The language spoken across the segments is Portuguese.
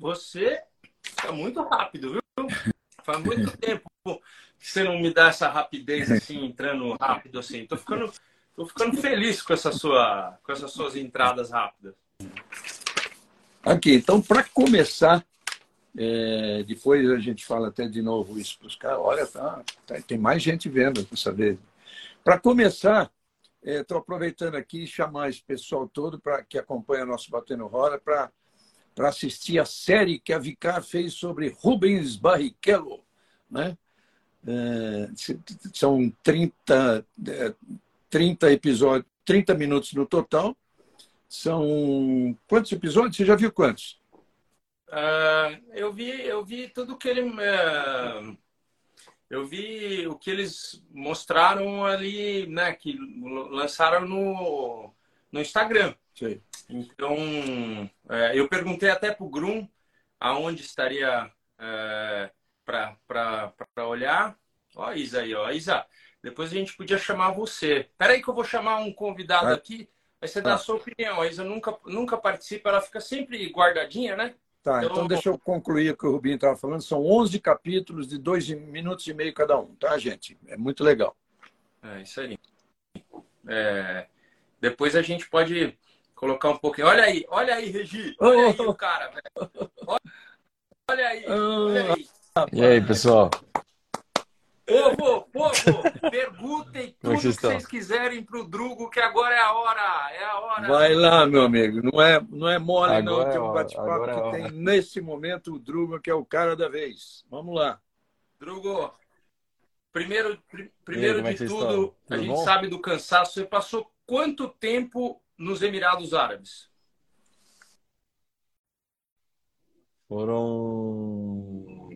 você fica muito rápido, viu? Faz muito tempo que você não me dá essa rapidez assim, entrando rápido assim. Tô ficando, tô ficando feliz com essa sua, com essas suas entradas rápidas. Aqui, então, para começar, é, depois a gente fala até de novo isso para os caras. Olha, tá, tá, tem mais gente vendo dessa vez. Para começar, estou é, aproveitando aqui e chamar esse pessoal todo para que acompanha nosso Batendo Roda para assistir a série que a Vicar fez sobre Rubens Barrichello. Né? É, são 30, 30 é, episódios, 30 minutos no total. São quantos episódios? Você já viu quantos? Uh, eu vi, eu vi tudo que ele, uh, eu vi o que eles mostraram ali, né, que lançaram no, no Instagram. Sim. Então, uh, eu perguntei até pro Grum aonde estaria para olhar. Ó, a Isa aí, ó, Isa. Depois a gente podia chamar você. Espera aí que eu vou chamar um convidado aqui. Aí você dá a sua opinião. A Isa nunca, nunca participa, ela fica sempre guardadinha, né? Tá, então, então deixa eu concluir o que o Rubinho estava falando. São 11 capítulos de dois minutos e meio cada um, tá, gente? É muito legal. É isso aí. É... Depois a gente pode colocar um pouquinho. Olha aí, olha aí, Regi. Olha aí o cara, velho. Olha aí, olha aí. E aí, pessoal? Povo, povo, perguntem tudo que vocês quiserem para o Drugo, que agora é a hora, é a hora. Vai lá, meu amigo. Não é, não é mole, agora não. É tem um bate-papo é que tem nesse momento o Drugo, que é o cara da vez. Vamos lá. Drugo, primeiro, primeiro aí, de tudo, tudo, a gente bom? sabe do cansaço. Você passou quanto tempo nos Emirados Árabes? Foram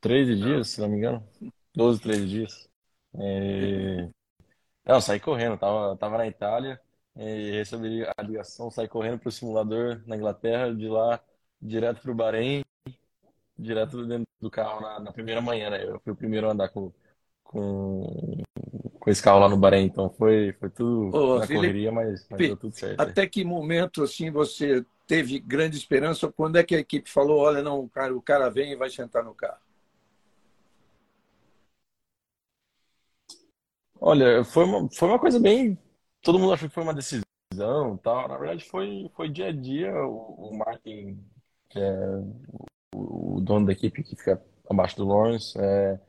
13 dias, se não me engano. 12, 13 dias. É... Não, saí correndo, tava, tava na Itália, e recebi a ligação, saí correndo pro simulador na Inglaterra, de lá direto pro Bahrein, direto dentro do carro na, na primeira manhã, né? Eu fui o primeiro a andar com, com, com esse carro lá no Bahrein, então foi, foi tudo Ô, na Felipe, correria, mas, mas deu tudo certo. Até que momento, assim, você teve grande esperança? Quando é que a equipe falou, olha, não, o cara, o cara vem e vai sentar no carro? Olha, foi uma, foi uma coisa bem. Todo mundo achou que foi uma decisão tal. Na verdade, foi, foi dia a dia. O, o Martin, que é o, o dono da equipe que fica abaixo do Lawrence, é,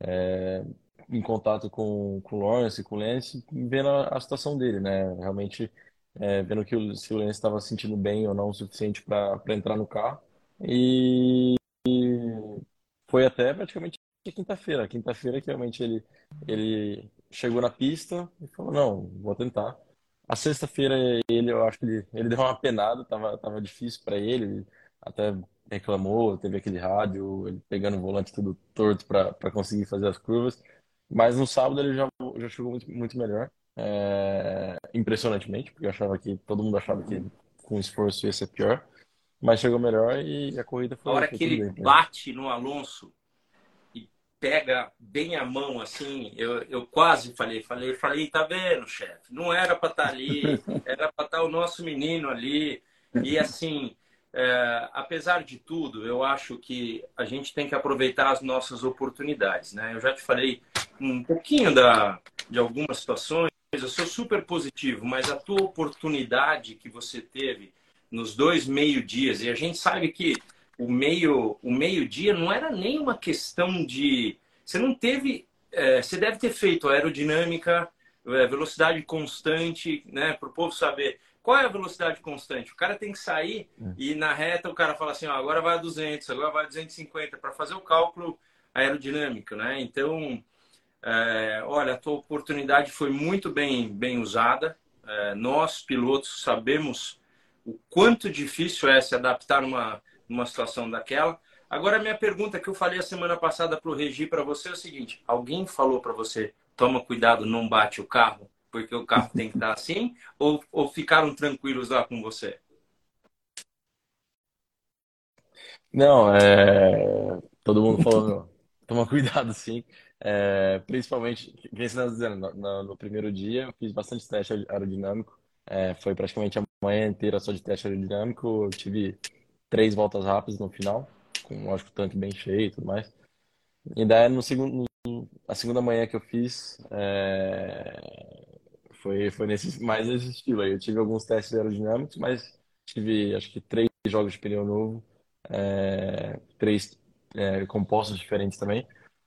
é, em contato com, com o Lawrence com o Lance, vendo a, a situação dele, né? Realmente é, vendo que o, se o Lance estava se sentindo bem ou não o suficiente para entrar no carro. E, e foi até praticamente quinta-feira. Quinta-feira que realmente ele, ele chegou na pista e falou, não, vou tentar. A sexta-feira ele, eu acho que ele, ele deu uma penada, tava, tava difícil para ele, até reclamou, teve aquele rádio, ele pegando o volante tudo torto para conseguir fazer as curvas. Mas no sábado ele já, já chegou muito, muito melhor, é, impressionantemente, porque eu achava que todo mundo achava que com esforço ia ser pior. Mas chegou melhor e a corrida foi. A hora que ele bem, bate no Alonso, pega bem a mão assim, eu, eu quase falei, falei, falei, tá vendo, chefe? Não era para estar tá ali, era para estar tá o nosso menino ali. E assim, é, apesar de tudo, eu acho que a gente tem que aproveitar as nossas oportunidades, né? Eu já te falei um pouquinho da, de algumas situações, eu sou super positivo, mas a tua oportunidade que você teve nos dois meio-dias, e a gente sabe que o meio o meio dia não era nem uma questão de você não teve é, você deve ter feito aerodinâmica é, velocidade constante né para o povo saber qual é a velocidade constante? O cara tem que sair é. e na reta o cara fala assim ó, agora vai a 200 agora vai a 250 para fazer o cálculo aerodinâmico né? Então é, olha a tua oportunidade foi muito bem bem usada. É, nós pilotos sabemos o quanto difícil é se adaptar numa numa situação daquela. Agora, minha pergunta que eu falei a semana passada para o Regi para você é o seguinte: alguém falou para você, toma cuidado, não bate o carro, porque o carro tem que estar assim? Ou, ou ficaram tranquilos lá com você? Não, é... todo mundo falou, toma cuidado, sim. É... Principalmente, quem está dizendo, no, no, primeiro dia eu fiz bastante teste aerodinâmico. É... Foi praticamente a manhã inteira só de teste aerodinâmico. Eu tive três voltas rápidas no final, com, lógico, o tanque bem cheio e tudo mais. E daí, no segundo, a segunda manhã que eu fiz, é, foi, foi nesse, mais nesse estilo aí. Eu tive alguns testes aerodinâmicos, mas tive, acho que, três jogos de pneu novo, é, três é, compostos diferentes também.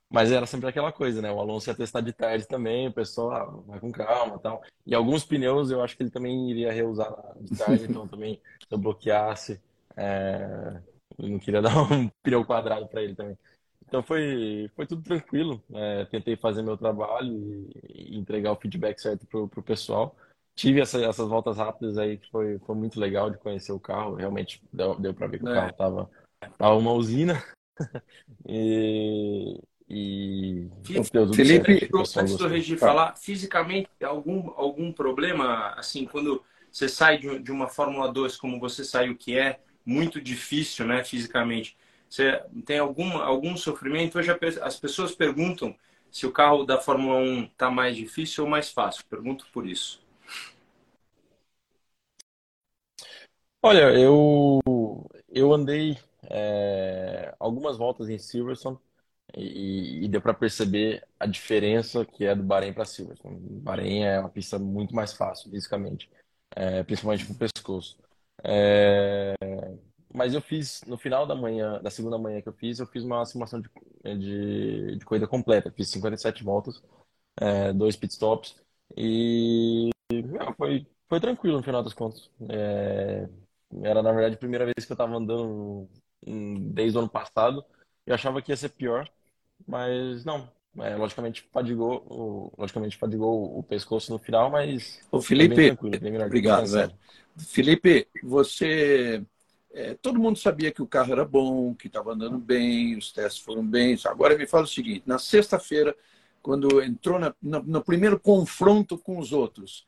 Mas era sempre aquela coisa, né? O Alonso ia testar de tarde também, o pessoal ah, vai com calma tal. E alguns pneus eu acho que ele também iria reusar de tarde, então também se eu bloqueasse, é... eu não queria dar um pneu quadrado para ele também. Então foi, foi tudo tranquilo. É, tentei fazer meu trabalho e, e, entregar o feedback certo pro, pro pessoal. Tive essa, essas voltas rápidas aí que foi, foi muito legal de conhecer o carro. Realmente deu, deu para ver que o é. carro tava, tava uma usina. e, e Felipe, antes do Regi falar, fisicamente algum algum problema assim quando você sai de, de uma Fórmula 2 como você saiu que é muito difícil, né, fisicamente. Você tem algum algum sofrimento? Hoje as pessoas perguntam se o carro da Fórmula 1 está mais difícil ou mais fácil. Pergunto por isso. Olha, eu eu andei é, algumas voltas em Silverstone e, e deu para perceber a diferença que é do Bahrein para Silverstone. Bahrein é uma pista muito mais fácil fisicamente, é, principalmente para o pescoço. É, mas eu fiz no final da manhã, da segunda manhã que eu fiz, eu fiz uma simulação de, de, de corrida completa. Fiz 57 voltas, é, dois pitstops e não, foi, foi tranquilo no final das contas. É, era na verdade a primeira vez que eu estava andando desde o ano passado. Eu achava que ia ser pior, mas não. É, logicamente fadigou, logicamente fadigou o pescoço no final, mas o Felipe, bem bem obrigado, velho. Felipe, você é, todo mundo sabia que o carro era bom, que estava andando bem, os testes foram bem. Agora me fala o seguinte: na sexta-feira, quando entrou na, no, no primeiro confronto com os outros,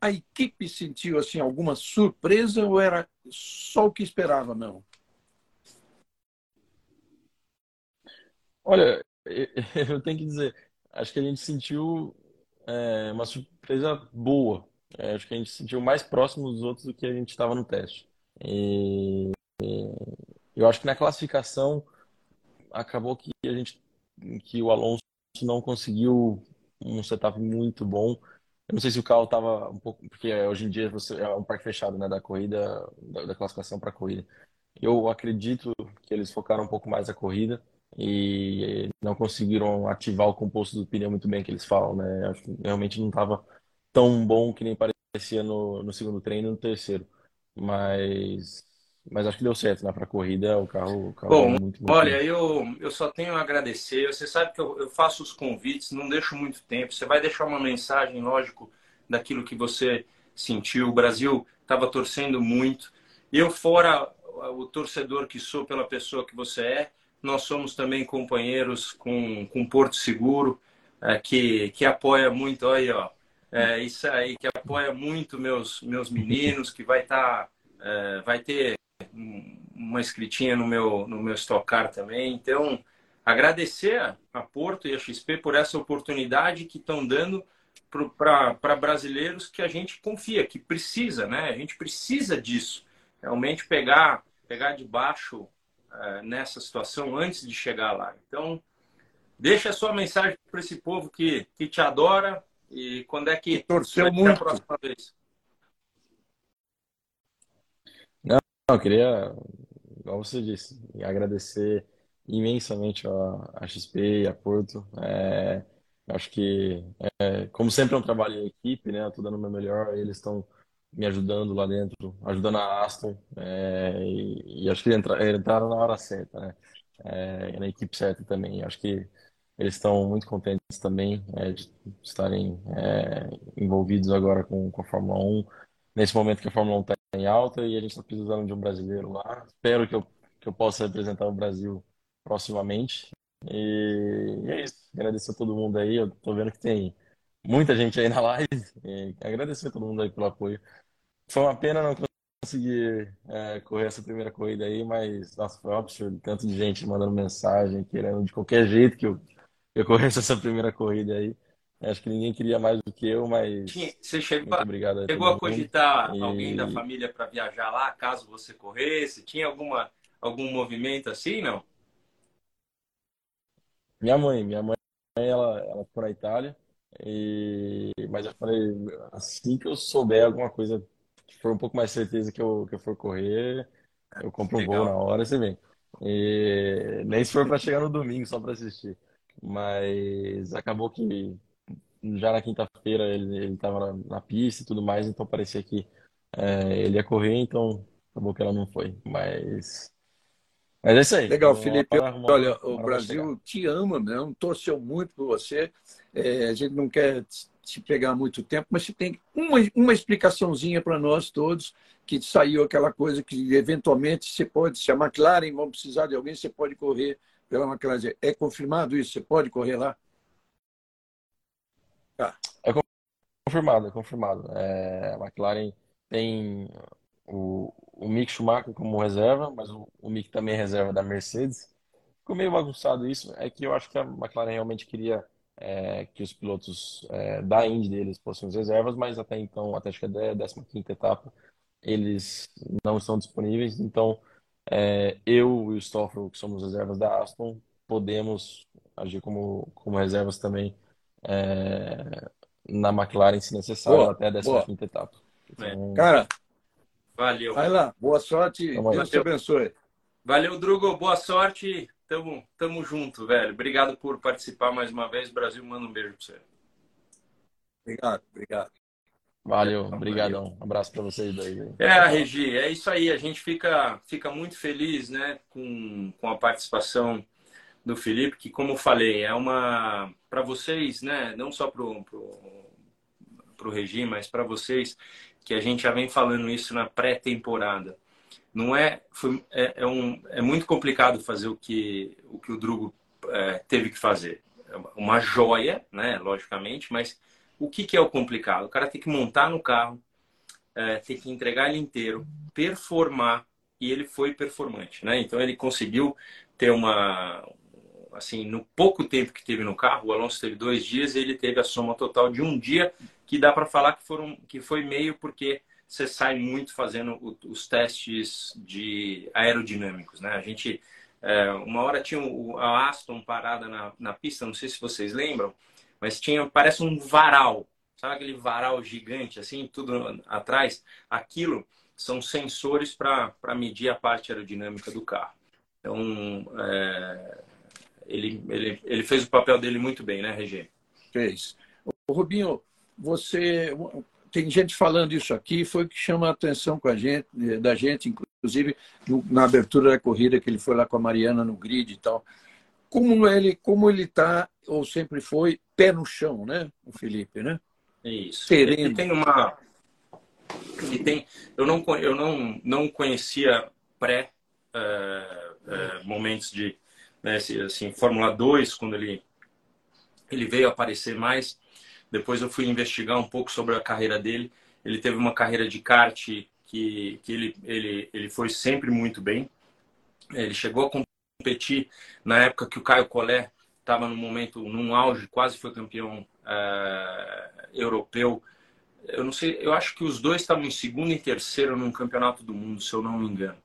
a equipe sentiu assim alguma surpresa ou era só o que esperava, não? Olha, eu tenho que dizer, acho que a gente sentiu é, uma surpresa boa. É, acho que a gente sentiu mais próximo dos outros do que a gente estava no teste. E, e, eu acho que na classificação acabou que a gente, que o Alonso não conseguiu um setup muito bom. Eu não sei se o carro estava um pouco, porque hoje em dia você é um parque fechado, né, da corrida, da, da classificação para a corrida. Eu acredito que eles focaram um pouco mais a corrida e não conseguiram ativar o composto do pneu muito bem que eles falam, né? Acho que realmente não estava tão bom que nem parecia no, no segundo treino e no terceiro. Mas, mas acho que deu certo, né? Para corrida, o carro, o carro bom, muito, muito Olha, eu, eu só tenho a agradecer. Você sabe que eu, eu faço os convites, não deixo muito tempo. Você vai deixar uma mensagem, lógico, daquilo que você sentiu. O Brasil estava torcendo muito. Eu, fora o torcedor que sou pela pessoa que você é, nós somos também companheiros com, com Porto Seguro, é, que, que apoia muito, aí, ó, é, isso aí, que apoia muito meus, meus meninos, que vai estar, tá, é, vai ter uma escritinha no meu, no meu Stock Car também. Então, agradecer a Porto e a XP por essa oportunidade que estão dando para brasileiros que a gente confia, que precisa, né? A gente precisa disso. Realmente pegar, pegar de baixo é, nessa situação antes de chegar lá. Então, deixa a sua mensagem para esse povo que, que te adora e quando é que torceu muito a próxima vez. Não, eu queria, igual você disse, agradecer imensamente a, a XP e a Porto. É, acho que, é, como sempre, é um trabalho em equipe, né? Estou dando o meu melhor, eles estão me ajudando lá dentro, ajudando a Aston, é, e, e, acho que entra, entraram na hora certa, né? É, na equipe certa também. Acho que eles estão muito contentes também é, de estarem é, envolvidos agora com, com a Fórmula 1, nesse momento que a Fórmula 1 está em alta e a gente está precisando de um brasileiro lá. Espero que eu, que eu possa representar o Brasil proximamente. E, e é isso. Agradecer a todo mundo aí. Eu estou vendo que tem muita gente aí na live. E agradecer a todo mundo aí pelo apoio. Foi uma pena não conseguir é, correr essa primeira corrida aí, mas nossa, foi um absurdo. Tanto de gente mandando mensagem, querendo de qualquer jeito que eu, eu corresse essa primeira corrida aí. Acho que ninguém queria mais do que eu, mas. Você chegou, muito obrigado a, chegou a cogitar e... alguém da família para viajar lá, caso você corresse? Tinha alguma, algum movimento assim, não? Minha mãe, minha mãe, ela, ela foi na Itália, e... mas eu falei, assim que eu souber alguma coisa que for um pouco mais certeza que eu, que eu for correr, eu compro um voo na hora e você vem. E... Nem se for para chegar no domingo só para assistir. Mas acabou que já na quinta-feira ele estava na, na, pista e tudo mais, então parecia que é, ele ia correr, então acabou que ela não foi. Mas, mas é isso aí. Legal, Felipe. olha, o Brasil te ama mesmo, torceu muito por você. É, a gente não quer te pegar muito tempo, mas você tem uma, uma explicaçãozinha para nós todos, que saiu aquela coisa que eventualmente você pode, se a McLaren vão precisar de alguém, você pode correr pela McLaren. É confirmado isso? Você pode correr lá? Tá. É confirmado, é confirmado. É, a McLaren tem o, o Mick Schumacher como reserva, mas o, o Mick também é reserva da Mercedes. Ficou meio bagunçado isso. É que eu acho que a McLaren realmente queria é, que os pilotos é, da Indy deles fossem as reservas, mas até então, até acho que é a 15 etapa, eles não estão disponíveis. Então, é, eu e o Stoffel, que somos reservas da Aston, podemos agir como, como reservas também é, na McLaren, se necessário, boa, até a 15 etapa. Então, Cara, valeu. Vai lá, boa sorte, Deus te abençoe. Valeu, Drugo, boa sorte. Tamo, tamo junto, velho. Obrigado por participar mais uma vez. Brasil, manda um beijo pra você. Obrigado, obrigado. Valeu, obrigadão. Um abraço para vocês dois. É, Regi, é isso aí. A gente fica, fica muito feliz né, com, com a participação do Felipe, que, como eu falei, é uma. Para vocês, né, não só para o pro, pro Regi, mas para vocês, que a gente já vem falando isso na pré-temporada. Não é, foi, é, é, um, é muito complicado fazer o que o, que o Drugo é, teve que fazer. É uma joia, né, logicamente, mas o que, que é o complicado? O cara tem que montar no carro, é, tem que entregar ele inteiro, performar, e ele foi performante, né? Então ele conseguiu ter uma, assim, no pouco tempo que teve no carro, o Alonso teve dois dias, ele teve a soma total de um dia, que dá para falar que foram, que foi meio porque você sai muito fazendo os testes de aerodinâmicos, né? A gente é, uma hora tinha a Aston parada na, na pista, não sei se vocês lembram, mas tinha, parece um varal, sabe aquele varal gigante, assim, tudo atrás? Aquilo são sensores para medir a parte aerodinâmica do carro. Então, é, ele, ele, ele fez o papel dele muito bem, né, Regi? Fez. O Rubinho, você tem gente falando isso aqui, foi o que chama a atenção com a gente, da gente, inclusive na abertura da corrida que ele foi lá com a Mariana no grid e tal como ele como ele está ou sempre foi pé no chão, né, o Felipe, né? Isso. Sereno. Ele tem uma ele tem eu não eu não não conhecia pré uh, uh, momentos de né, assim Fórmula 2 quando ele ele veio aparecer mais. Depois eu fui investigar um pouco sobre a carreira dele. Ele teve uma carreira de kart que, que ele, ele, ele foi sempre muito bem. Ele chegou a competir na época que o Caio Collet estava no momento, num auge, quase foi campeão é, europeu. Eu não sei, eu acho que os dois estavam em segundo e terceiro num campeonato do mundo, se eu não me engano.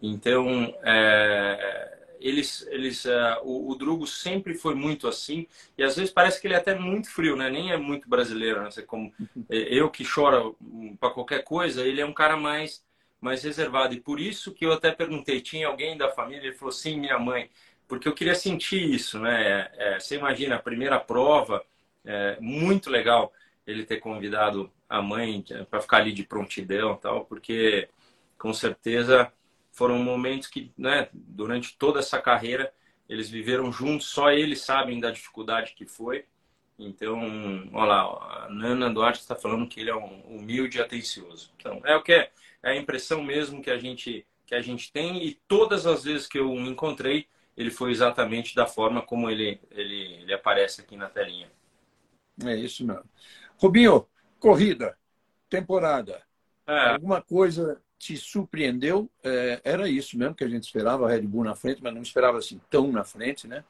Então, é, eles, eles, uh, o, o, Drugo sempre foi muito assim e às vezes parece que ele é até muito frio, né? Nem é muito brasileiro, né? Como eu que choro para qualquer coisa, ele é um cara mais mais reservado. E por isso que eu até perguntei, tinha alguém da família? Ele falou, sim, minha mãe. Porque eu queria sentir isso, né? É, você imagina, a primeira prova, é, muito legal ele ter convidado a mãe é, para ficar ali de prontidão tal, porque com certeza foram momentos que, né, durante toda essa carreira, eles viveram juntos, só eles sabem da dificuldade que foi. Então, olha lá, a Nana Duarte está falando que ele é um humilde e atencioso. Então, é o que é é a impressão mesmo que a gente que a gente tem e todas as vezes que eu encontrei ele foi exatamente da forma como ele ele, ele aparece aqui na telinha. É isso mesmo. Rubinho, corrida, temporada. É. Alguma coisa te surpreendeu? É, era isso mesmo que a gente esperava, a Red Bull na frente, mas não esperava assim tão na frente, né?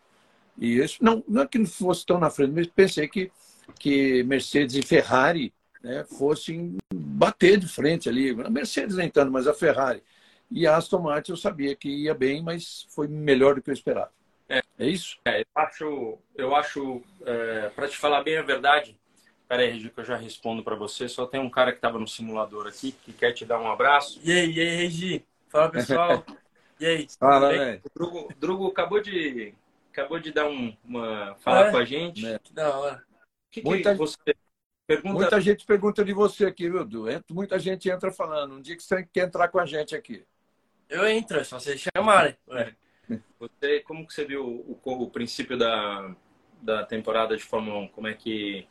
E isso não, não é que não fosse tão na frente, mas pensei que que Mercedes e Ferrari né, fossem bater de frente ali. A Mercedes nem tanto, mas a Ferrari. E a Aston Martin eu sabia que ia bem, mas foi melhor do que eu esperava. É, é isso? É, eu acho, eu acho é, para te falar bem a verdade, peraí, Regi, que eu já respondo para você. Só tem um cara que estava no simulador aqui que quer te dar um abraço. E aí, e aí, Regi? Fala, pessoal. e aí? Fala, velho. O Drugo, Drugo acabou de acabou de dar um, uma falar é? com a gente. É. Que da hora. Que Muita... que você Pergunta... Muita gente pergunta de você aqui, viu, Du? Muita gente entra falando. Um dia que você quer entrar com a gente aqui. Eu entro, é só vocês chamarem. Você, como que você viu o, o, o, princípio da, da temporada de Fórmula 1? Como é que...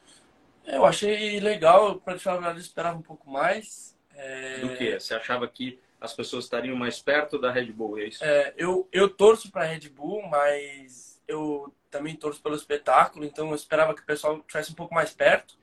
Eu achei legal, para te falar eu esperava um pouco mais. É... Do que? Você achava que as pessoas estariam mais perto da Red Bull, é isso? É, eu, eu torço para a Red Bull, mas eu também torço pelo espetáculo, então eu esperava que o pessoal estivesse um pouco mais perto.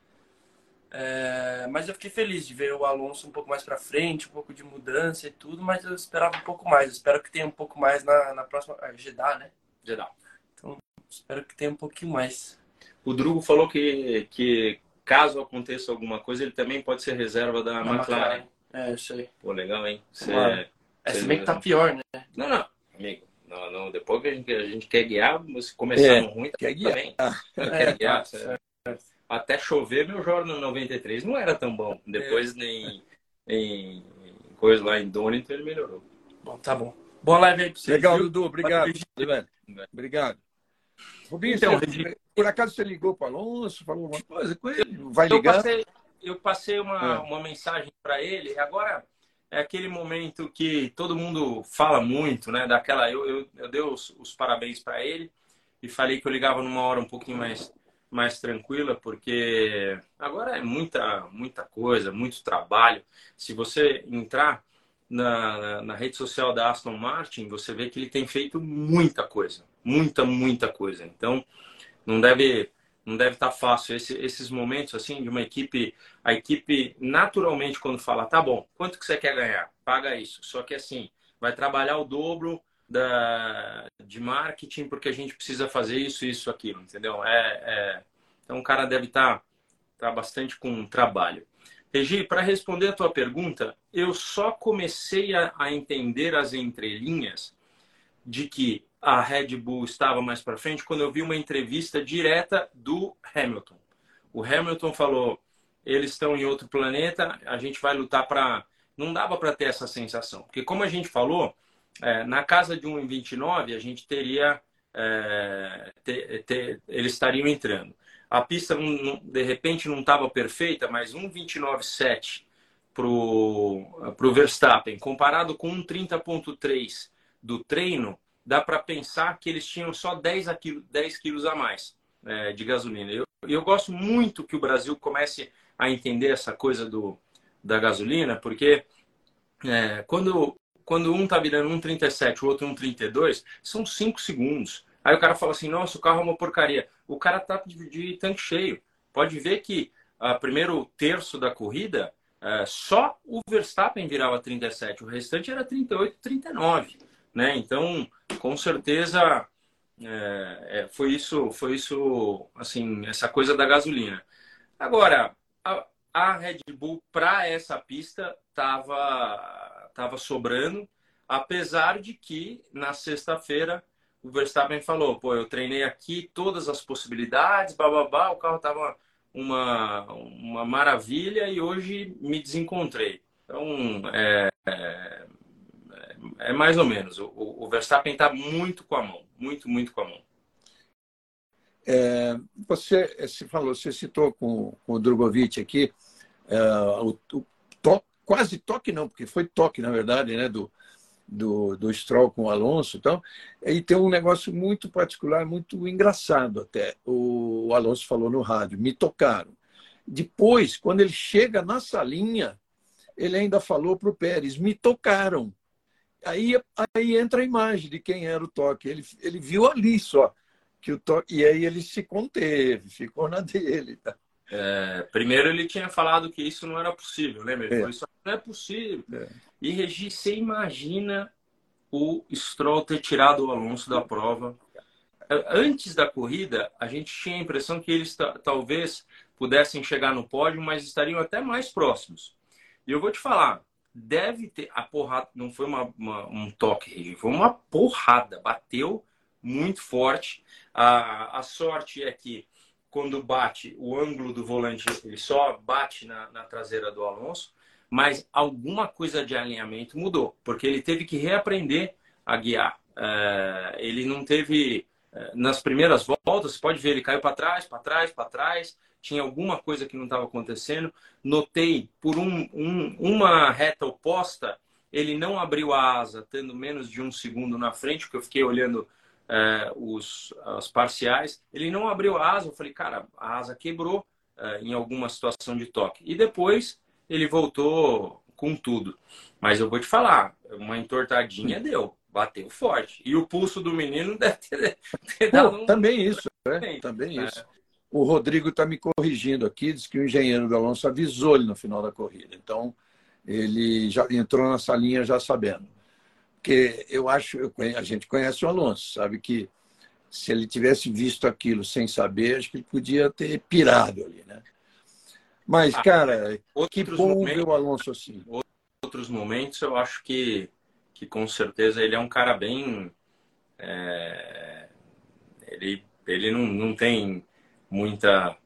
É, mas eu fiquei feliz de ver o Alonso um pouco mais para frente, um pouco de mudança e tudo, mas eu esperava um pouco mais. Eu espero que tenha um pouco mais na, na próxima. Ah, Jeddah, né? Jeddah. Então, espero que tenha um pouquinho mais. O Drugo falou que, que caso aconteça alguma coisa, ele também pode ser reserva da McLaren. McLaren. É, isso aí. Pô, legal, hein? Você, claro. é, se bem que tá pior, né? Não, não, amigo. Não, não, depois que a gente, a gente quer guiar, se começando é, ruim, quer guiar. também. É, quer guiar. Tá, até chover, meu Jordan 93 não era tão bom. Depois, é. em, em coisa lá em Donington, ele melhorou. Bom, tá bom. Boa live aí pra vocês. Legal, Dudu. Obrigado. Obrigado. Rubinho, então, você, por acaso você ligou para Alonso, falou alguma coisa com ele? Vai ligar? Eu passei, eu passei uma, é. uma mensagem para ele. Agora é aquele momento que todo mundo fala muito, né? Daquela, eu, eu, eu dei os, os parabéns para ele e falei que eu ligava numa hora um pouquinho mais mais tranquila, porque agora é muita, muita coisa, muito trabalho. Se você entrar na, na, na, rede social da Aston Martin, você vê que ele tem feito muita coisa, muita, muita coisa. Então, não deve não deve estar fácil Esse, esses momentos assim de uma equipe, a equipe naturalmente quando fala, tá bom, quanto que você quer ganhar? Paga isso. Só que assim, vai trabalhar o dobro da, de marketing porque a gente precisa fazer isso, isso, aquilo, entendeu? É, é... Então o cara deve estar tá, tá bastante com trabalho. Regi, para responder a tua pergunta, eu só comecei a, a entender as entrelinhas de que a Red Bull estava mais para frente quando eu vi uma entrevista direta do Hamilton. O Hamilton falou: eles estão em outro planeta, a gente vai lutar para. Não dava para ter essa sensação, porque como a gente falou, é, na casa de 1,29 a gente teria. É, ter, ter, eles estariam entrando. A pista, de repente, não estava perfeita, mas 1,29,7 para o Verstappen, comparado com 1,30,3 do treino, dá para pensar que eles tinham só 10, a 10 quilos a mais é, de gasolina. Eu, eu gosto muito que o Brasil comece a entender essa coisa do, da gasolina, porque é, quando quando um tá virando 1,37, o outro 1,32, são 5 segundos. Aí o cara fala assim, nossa, o carro é uma porcaria. O cara tá de tanque cheio. Pode ver que a ah, primeiro terço da corrida, é, só o Verstappen virava 37, o restante era 38, 39. Né? Então, com certeza, é, foi isso, foi isso, assim, essa coisa da gasolina. Agora, a, a Red Bull para essa pista estava estava sobrando, apesar de que na sexta-feira o Verstappen falou, pô, eu treinei aqui todas as possibilidades, bababá, o carro estava uma, uma maravilha e hoje me desencontrei. Então, é, é, é mais ou menos. O, o Verstappen está muito com a mão, muito, muito com a mão. É, você, você falou, você citou com, com o Drogovic aqui, é, o, o, quase toque não, porque foi toque, na verdade, né, do, do, do Stroll com o Alonso. Então, e tem um negócio muito particular, muito engraçado até. O, o Alonso falou no rádio, me tocaram. Depois, quando ele chega na salinha, ele ainda falou para o Pérez, me tocaram. Aí, aí entra a imagem de quem era o toque. Ele, ele viu ali só que o toque. E aí ele se conteve, ficou na dele. Tá? É, primeiro ele tinha falado que isso não era possível, lembra? Ele é. falou, isso não é possível. É. E Regi, você imagina o Stroll ter tirado o Alonso da prova. Antes da corrida, a gente tinha a impressão que eles talvez pudessem chegar no pódio, mas estariam até mais próximos. E eu vou te falar, deve ter a porrada, não foi uma, uma, um toque, foi uma porrada, bateu muito forte. A, a sorte é que quando bate o ângulo do volante, ele só bate na, na traseira do Alonso, mas alguma coisa de alinhamento mudou, porque ele teve que reaprender a guiar. É, ele não teve é, nas primeiras voltas, pode ver, ele caiu para trás, para trás, para trás, tinha alguma coisa que não estava acontecendo. Notei, por um, um, uma reta oposta, ele não abriu a asa, tendo menos de um segundo na frente, porque eu fiquei olhando é, os, as parciais. Ele não abriu a asa, eu falei, cara, a asa quebrou é, em alguma situação de toque. E depois ele voltou com tudo. Mas eu vou te falar, uma entortadinha deu bateu forte. E o pulso do menino deve ter, ter dado um... Também isso, né? Também é. isso. O Rodrigo está me corrigindo aqui, diz que o engenheiro do Alonso avisou ele no final da corrida. Então, ele já entrou nessa linha já sabendo. Porque eu acho, eu, a gente conhece o Alonso, sabe que se ele tivesse visto aquilo sem saber, acho que ele podia ter pirado ali, né? Mas, ah, cara, que bom momentos, ver o Alonso assim. Outros momentos, eu acho que que com certeza ele é um cara bem. É, ele ele não, não tem muita.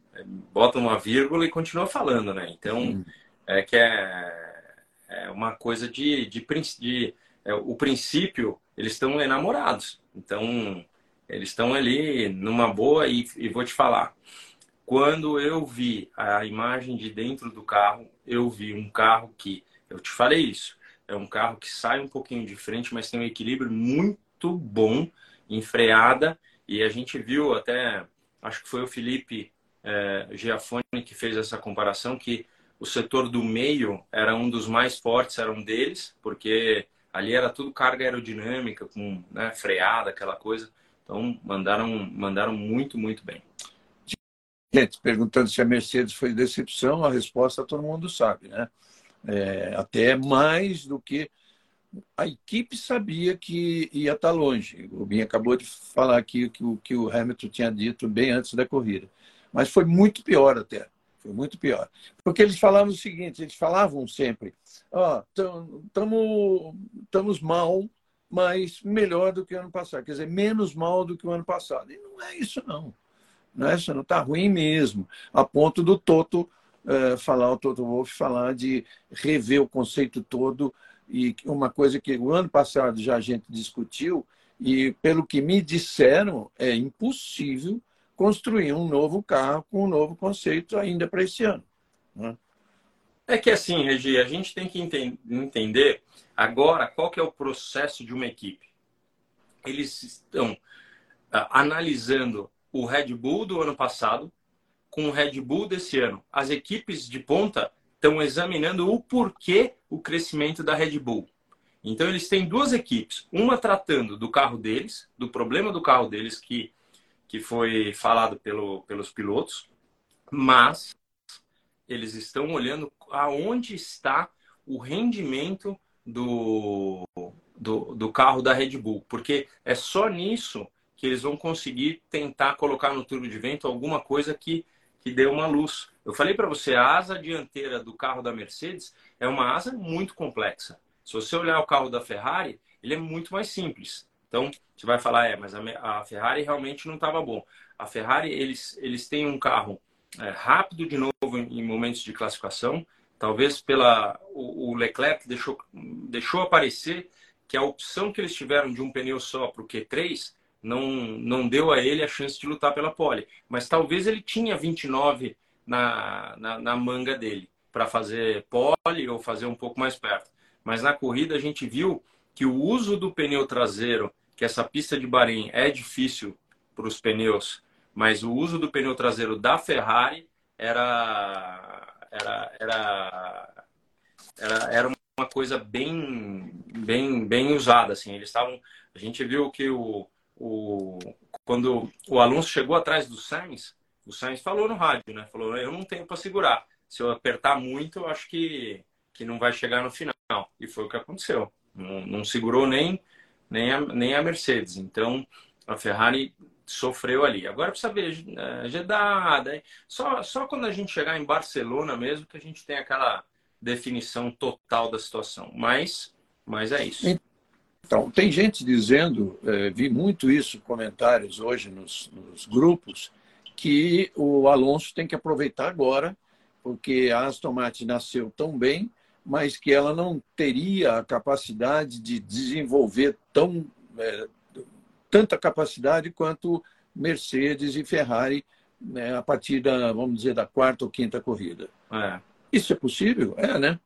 Bota uma vírgula e continua falando, né? Então, é que é, é uma coisa de. de, de é, o princípio, eles estão enamorados. Então, eles estão ali numa boa. E, e vou te falar. Quando eu vi a imagem de dentro do carro, eu vi um carro que. Eu te falei isso é um carro que sai um pouquinho de frente, mas tem um equilíbrio muito bom em freada. E a gente viu até, acho que foi o Felipe é, Giafone que fez essa comparação, que o setor do meio era um dos mais fortes, era um deles, porque ali era tudo carga aerodinâmica, com né, freada, aquela coisa. Então, mandaram, mandaram muito, muito bem. Gente, perguntando se a Mercedes foi decepção, a resposta todo mundo sabe, né? é, até mais do que a equipe sabia que ia estar longe. O Binho acabou de falar aqui que o que o Hamilton tinha dito bem antes da corrida. Mas foi muito pior até. Foi muito pior. Porque eles falavam o seguinte, eles falavam sempre, ó, oh, estamos mal, mas melhor do que o ano passado. Quer dizer, menos mal do que o ano passado. E não é isso, não. Não é isso, não. Está ruim mesmo. A ponto do Toto uh, falar, o Toto Wolff falar de rever o conceito todo e uma coisa que o ano passado já a gente discutiu e pelo que me disseram é impossível construir um novo carro com um novo conceito ainda para esse ano. Né? É que assim, Regi, a gente tem que entender agora qual que é o processo de uma equipe. Eles estão uh, analisando o Red Bull do ano passado, com o Red Bull desse ano. As equipes de ponta estão examinando o porquê o crescimento da Red Bull. Então eles têm duas equipes, uma tratando do carro deles, do problema do carro deles que, que foi falado pelo, pelos pilotos, mas eles estão olhando aonde está o rendimento do, do, do carro da Red Bull, porque é só nisso que eles vão conseguir tentar colocar no turbo de vento alguma coisa que que deu uma luz. Eu falei para você, a asa dianteira do carro da Mercedes é uma asa muito complexa. Se você olhar o carro da Ferrari, ele é muito mais simples. Então, você vai falar, é, mas a, Ferrari realmente não estava bom. A Ferrari, eles, eles têm um carro é, rápido de novo em, momentos de classificação. Talvez pela o, Leclerc deixou, deixou aparecer que a opção que eles tiveram de um pneu só para o Q3 não, não deu a ele a chance de lutar pela pole. Mas talvez ele tinha 29 na, na, na manga dele para fazer pole ou fazer um pouco mais perto. Mas na corrida a gente viu que o uso do pneu traseiro, que essa pista de Bahrein é difícil para os pneus, mas o uso do pneu traseiro da Ferrari era era era era, era uma coisa bem bem bem usada assim eles estavam a gente viu que o o, quando o Alonso chegou atrás do Sainz, o Sainz falou no rádio, né? Falou, eu não tenho para segurar. Se eu apertar muito, eu acho que, que não vai chegar no final. E foi o que aconteceu. Não, não segurou nem, nem, a, nem a Mercedes. Então, a Ferrari sofreu ali. Agora precisa ver é, Jeddah, só, só quando a gente chegar em Barcelona mesmo que a gente tem aquela definição total da situação. Mas, mas é isso. Então, tem gente dizendo, é, vi muito isso, comentários hoje nos, nos, grupos, que o Alonso tem que aproveitar agora, porque a Aston Martin nasceu tão bem, mas que ela não teria a capacidade de desenvolver tão é, tanta capacidade quanto Mercedes e Ferrari né, a partir da, vamos dizer, da quarta ou quinta corrida. É. Isso é possível? É, né?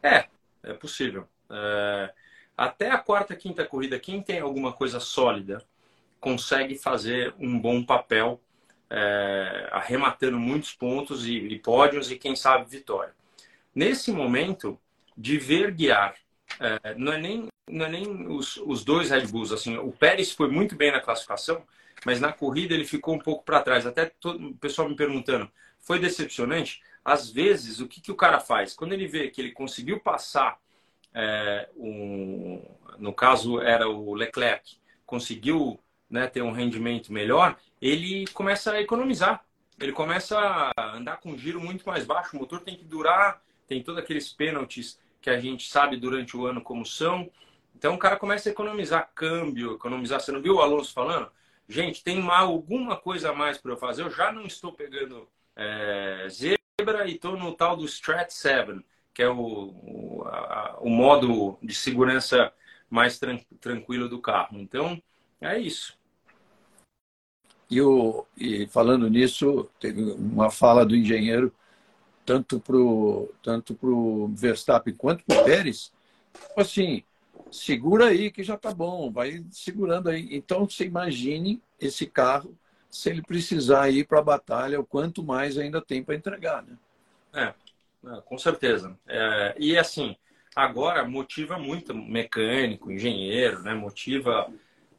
É, é possível. É... Até a quarta, quinta corrida, quem tem alguma coisa sólida consegue fazer um bom papel, é... arrematando muitos pontos e, e pódios e, quem sabe, vitória. Nesse momento, de ver guiar, é, não é nem não é nem os, os dois Red Bulls. Assim, o Pérez foi muito bem na classificação, mas na corrida ele ficou um pouco para trás. Até todo, o pessoal me perguntando, foi decepcionante? Às vezes, o que, que o cara faz? Quando ele vê que ele conseguiu passar, é, um, no caso era o Leclerc, conseguiu né, ter um rendimento melhor, ele começa a economizar. Ele começa a andar com um giro muito mais baixo. O motor tem que durar, tem todos aqueles pênaltis que a gente sabe durante o ano como são. Então o cara começa a economizar câmbio, economizar. Você não viu o Alonso falando? Gente, tem mal, alguma coisa a mais para eu fazer. Eu já não estou pegando é, zebra e estou no tal do Strat 7, que é o, o, a, o modo de segurança mais tran tranquilo do carro. Então, é isso. E, o, e falando nisso, teve uma fala do engenheiro, tanto para o tanto pro Verstappen quanto para o Pérez, assim, segura aí que já tá bom, vai segurando aí. Então você imagine esse carro se ele precisar ir para a batalha, o quanto mais ainda tem para entregar, né? É, é, com certeza. É, e assim, agora motiva muito mecânico, engenheiro, né? Motiva,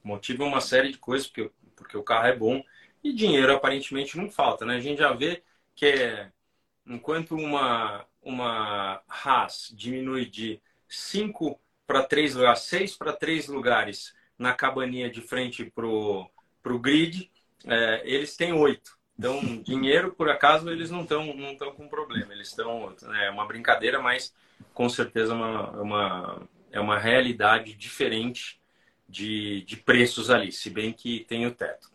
motiva uma série de coisas porque, porque o carro é bom e dinheiro aparentemente não falta, né? A gente já vê que é, enquanto uma uma Haas diminui de 5 para três lugares, seis para três lugares na cabaninha de frente pro pro grid, é, eles têm oito. Então, dinheiro, por acaso, eles não estão não estão com problema. Eles estão é uma brincadeira, mas com certeza é uma, uma é uma realidade diferente de, de preços ali, se bem que tem o teto.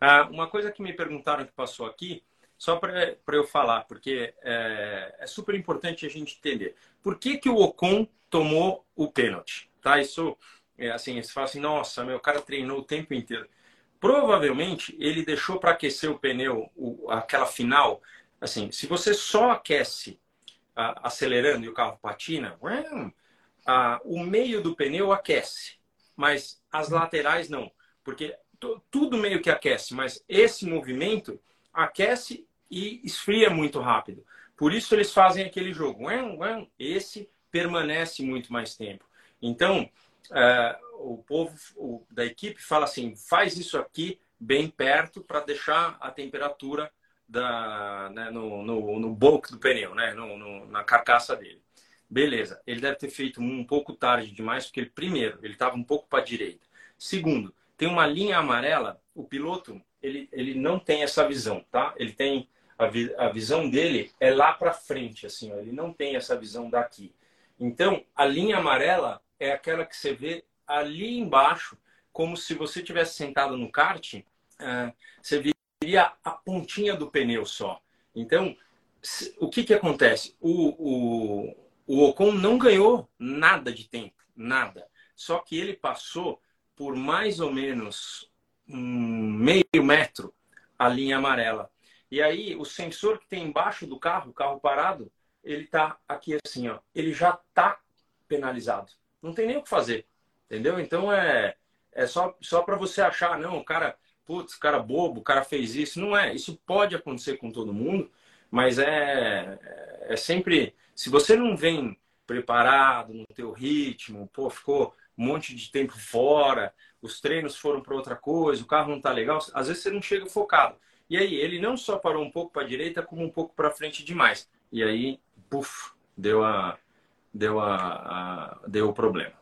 Ah, uma coisa que me perguntaram que passou aqui, só para eu falar, porque é, é super importante a gente entender. Por que, que o Ocon tomou o pênalti, tá? Isso é assim, você fala assim, nossa, meu cara treinou o tempo inteiro. Provavelmente ele deixou para aquecer o pneu, o, aquela final. Assim, se você só aquece a, acelerando e o carro patina, a, o meio do pneu aquece, mas as laterais não, porque tudo meio que aquece, mas esse movimento aquece e esfria muito rápido. Por isso eles fazem aquele jogo. Esse permanece muito mais tempo. Então, é, o povo o, da equipe fala assim: faz isso aqui bem perto para deixar a temperatura da, né, no, no, no bulk do pneu, né, no, no, na carcaça dele. Beleza, ele deve ter feito um pouco tarde demais, porque ele, primeiro, ele estava um pouco para a direita. Segundo, tem uma linha amarela, o piloto, ele, ele não tem essa visão, tá? Ele tem, a, vi, a visão dele é lá para frente, assim, ó, ele não tem essa visão daqui. Então, a linha amarela é aquela que você vê ali embaixo, como se você tivesse sentado no kart, uh, você veria a pontinha do pneu só. Então, o que, que acontece? O, o, o Ocon não ganhou nada de tempo, nada. Só que ele passou por mais ou menos um meio metro a linha amarela. E aí, o sensor que tem embaixo do carro, o carro parado, ele está aqui assim, ó, ele já está penalizado. Não tem nem o que fazer, entendeu? Então é, é só, só para você achar, não, o cara, putz, cara bobo, o cara fez isso. Não é, isso pode acontecer com todo mundo, mas é, é sempre, se você não vem preparado no teu ritmo, pô, ficou um monte de tempo fora, os treinos foram para outra coisa, o carro não tá legal, às vezes você não chega focado. E aí, ele não só parou um pouco para a direita, como um pouco para frente demais. E aí, puf, deu a, deu, a, a deu o problema.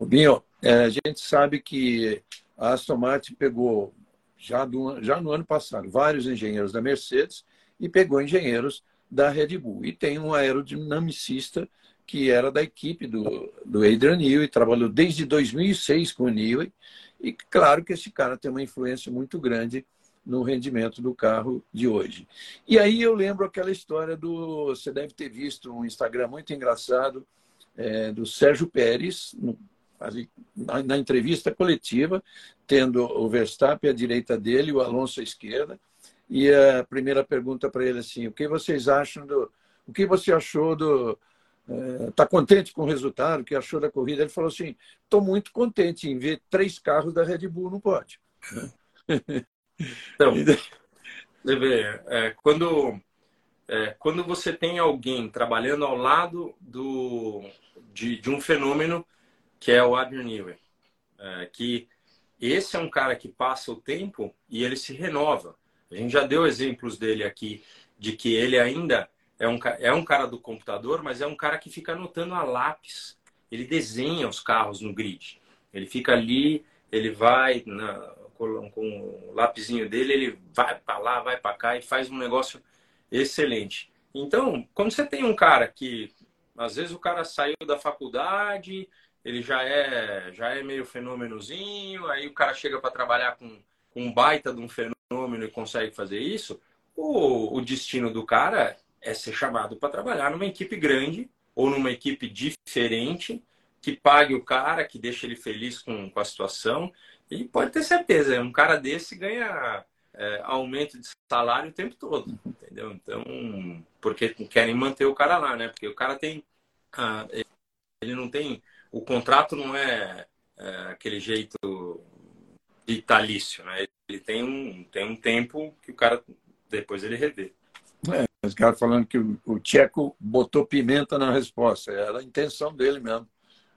Binho, é, a gente sabe que a Aston Martin pegou, já, do, já no ano passado, vários engenheiros da Mercedes e pegou engenheiros da Red Bull. E tem um aerodinamicista que era da equipe do, do Adrian Newey, trabalhou desde 2006 com o Newey, e claro que esse cara tem uma influência muito grande no rendimento do carro de hoje. E aí eu lembro aquela história do. Você deve ter visto um Instagram muito engraçado é, do Sérgio Pérez, no, na, na, entrevista coletiva, tendo o Verstappen à direita dele, o Alonso à esquerda. E a primeira pergunta para ele assim: o que vocês acham do. O que você achou do. Está é, contente com o resultado? O que achou da corrida? Ele falou assim: estou muito contente em ver três carros da Red Bull no pódio. Então, é, quando, é, quando você tem alguém trabalhando ao lado do, de, de um fenômeno que é o Adrian Newey, é, que esse é um cara que passa o tempo e ele se renova. A gente já deu exemplos dele aqui, de que ele ainda é um, é um cara do computador, mas é um cara que fica anotando a lápis. Ele desenha os carros no grid. Ele fica ali, ele vai na, com, o lapisinho dele, ele vai para lá, vai para cá e faz um negócio excelente. Então, quando você tem um cara que às vezes o cara saiu da faculdade, ele já é já é meio fenômenozinho, aí o cara chega para trabalhar com, com um baita de um fenômeno e consegue fazer isso, o, o destino do cara é ser chamado para trabalhar numa equipe grande ou numa equipe diferente que pague o cara, que deixe ele feliz com, com a situação. E pode ter certeza, um cara desse ganha é, aumento de salário o tempo todo, entendeu? Então, porque querem manter o cara lá, né? Porque o cara tem. Ah, ele não tem. O contrato não é, é aquele jeito vitalício, né? Ele tem um, tem um tempo que o cara depois ele revê. É, os caras falando que o, o Tcheco botou pimenta na resposta. Era a intenção dele mesmo.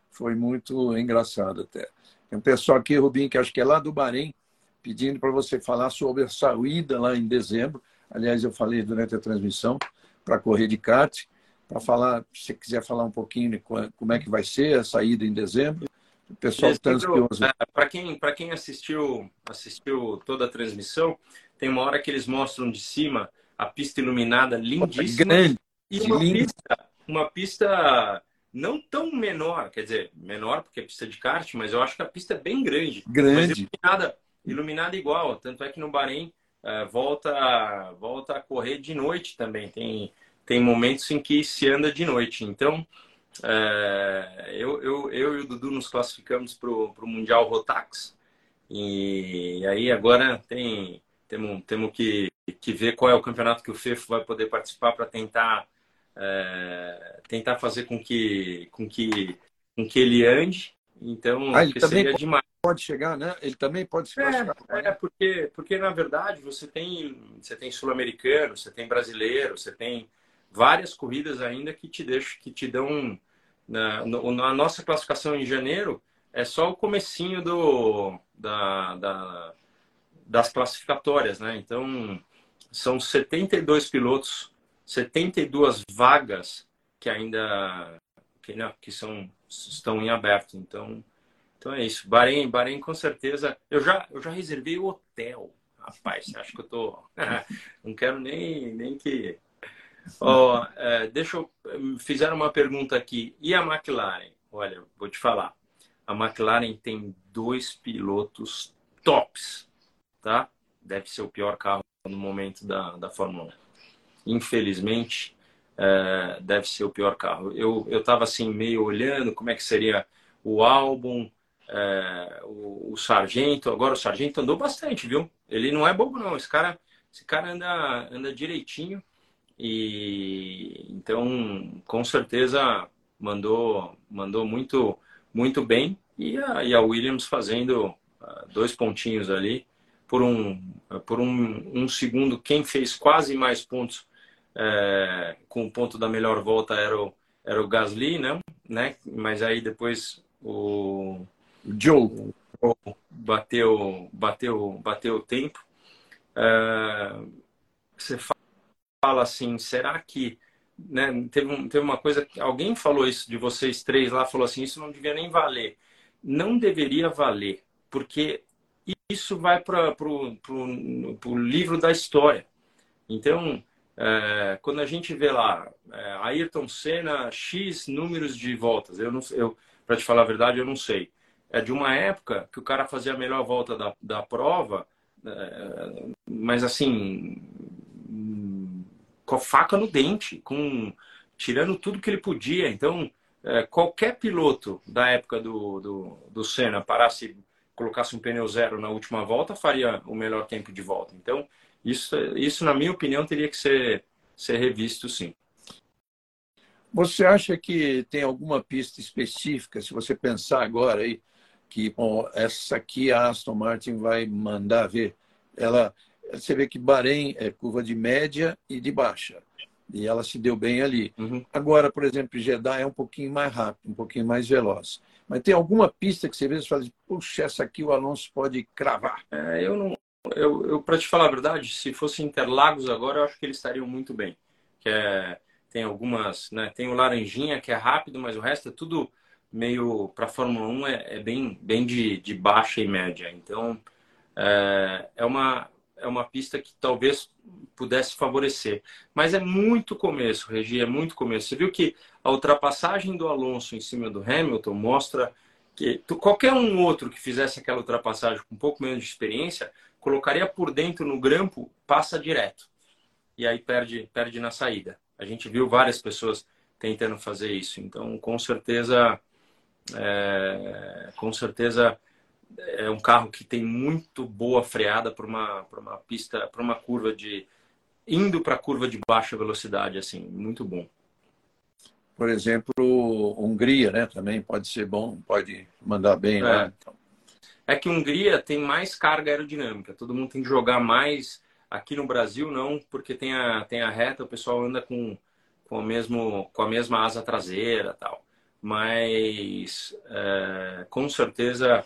Foi muito engraçado até. Tem um pessoal aqui, Rubinho, que acho que é lá do Bahrein, pedindo para você falar sobre a saída lá em dezembro. Aliás, eu falei durante a transmissão para correr de kart, para falar, se você quiser falar um pouquinho de como é que vai ser a saída em dezembro. O pessoal está ansioso. É, para quem, quem assistiu, assistiu toda a transmissão, tem uma hora que eles mostram de cima a pista iluminada lindíssima. Grande, e uma pista, uma pista não tão menor, quer dizer, menor porque é pista de kart, mas eu acho que a pista é bem grande. Grande. iluminada, iluminada igual. Tanto é que no Bahrein uh, volta, volta a correr de noite também. Tem, tem momentos em que se anda de noite. Então, uh, eu, eu, eu e o Dudu nos classificamos para o Mundial Rotax. E aí agora tem temos, temos que, que ver qual é o campeonato que o FEFO vai poder participar para tentar é, tentar fazer com que, com que, com que ele ande. Então, ah, ele também pode, demais. pode chegar, né? Ele também pode se classificar. É, é, porque, porque na verdade você tem, você tem sul-americano, você tem brasileiro, você tem várias corridas ainda que te deixam, que te dão na, na nossa classificação em janeiro é só o comecinho do, da, da, das classificatórias, né? Então são 72 pilotos 72 vagas que ainda que, não, que são, estão em aberto. Então, então é isso. Bahrein, Bahrein com certeza. Eu já, eu já reservei o hotel. Rapaz, acho que eu tô. não quero nem, nem que. Oh, é, deixa eu. Fizeram uma pergunta aqui. E a McLaren? Olha, vou te falar. A McLaren tem dois pilotos tops, tá? Deve ser o pior carro no momento da, da Fórmula 1 infelizmente, é, deve ser o pior carro. Eu estava assim, meio olhando como é que seria o álbum, é, o, o, Sargento. Agora, o Sargento andou bastante, viu? Ele não é bobo, não. Esse cara, esse cara anda, anda direitinho. E então, com certeza, mandou, mandou muito, muito bem. E a, e a Williams fazendo uh, dois pontinhos ali. Por um, por um, um segundo, quem fez quase mais pontos é, com o ponto da melhor volta era o, era o Gasly, né? né? Mas aí depois o Joe bateu, bateu, bateu o tempo. É, você fala assim, será que né, teve, um, teve uma coisa que alguém falou isso de vocês três lá, falou assim, isso não devia nem valer. Não deveria valer, porque isso vai para o livro da história. Então, é, quando a gente vê lá é, Ayrton Senna X números de voltas, eu não, eu para te falar a verdade, eu não sei. É de uma época que o cara fazia a melhor volta da, da prova, é, mas assim com a faca no dente, com tirando tudo que ele podia. Então, é, qualquer piloto da época do, do, do Senna parasse, colocasse um pneu zero na última volta, faria o melhor tempo de volta. Então, isso, isso na minha opinião, teria que ser, ser revisto, sim. Você acha que tem alguma pista específica, se você pensar agora aí, que bom, essa aqui a Aston Martin vai mandar ver? Ela, você vê que Bahrein é curva de média e de baixa. E ela se deu bem ali. Uhum. Agora, por exemplo, Jeddah é um pouquinho mais rápido, um pouquinho mais veloz. Mas tem alguma pista que você vê e fala, puxa, essa aqui o Alonso pode cravar? É, eu não. Eu, eu para te falar a verdade, se fosse Interlagos agora, eu acho que eles estariam muito bem. Que é, tem algumas, né? Tem o Laranjinha que é rápido, mas o resto é tudo meio para Fórmula 1 é, é, bem, bem de, de baixa e média. Então é, é uma é uma pista que talvez pudesse favorecer. Mas é muito começo, Regi, é muito começo. Você viu que a ultrapassagem do Alonso em cima do Hamilton mostra que qualquer um outro que fizesse aquela ultrapassagem com um pouco menos de experiência, colocaria por dentro no grampo, passa direto. E aí perde, perde na saída. A gente viu várias pessoas tentando fazer isso. Então, com certeza, é, com certeza é um carro que tem muito boa freada para uma, uma pista, para uma curva de. indo para curva de baixa velocidade, assim, muito bom. Por exemplo, Hungria, né? Também pode ser bom, pode mandar bem, é. né? Então. É que Hungria tem mais carga aerodinâmica, todo mundo tem que jogar mais. Aqui no Brasil, não, porque tem a, tem a reta, o pessoal anda com, com, o mesmo, com a mesma asa traseira tal. Mas, é, com certeza,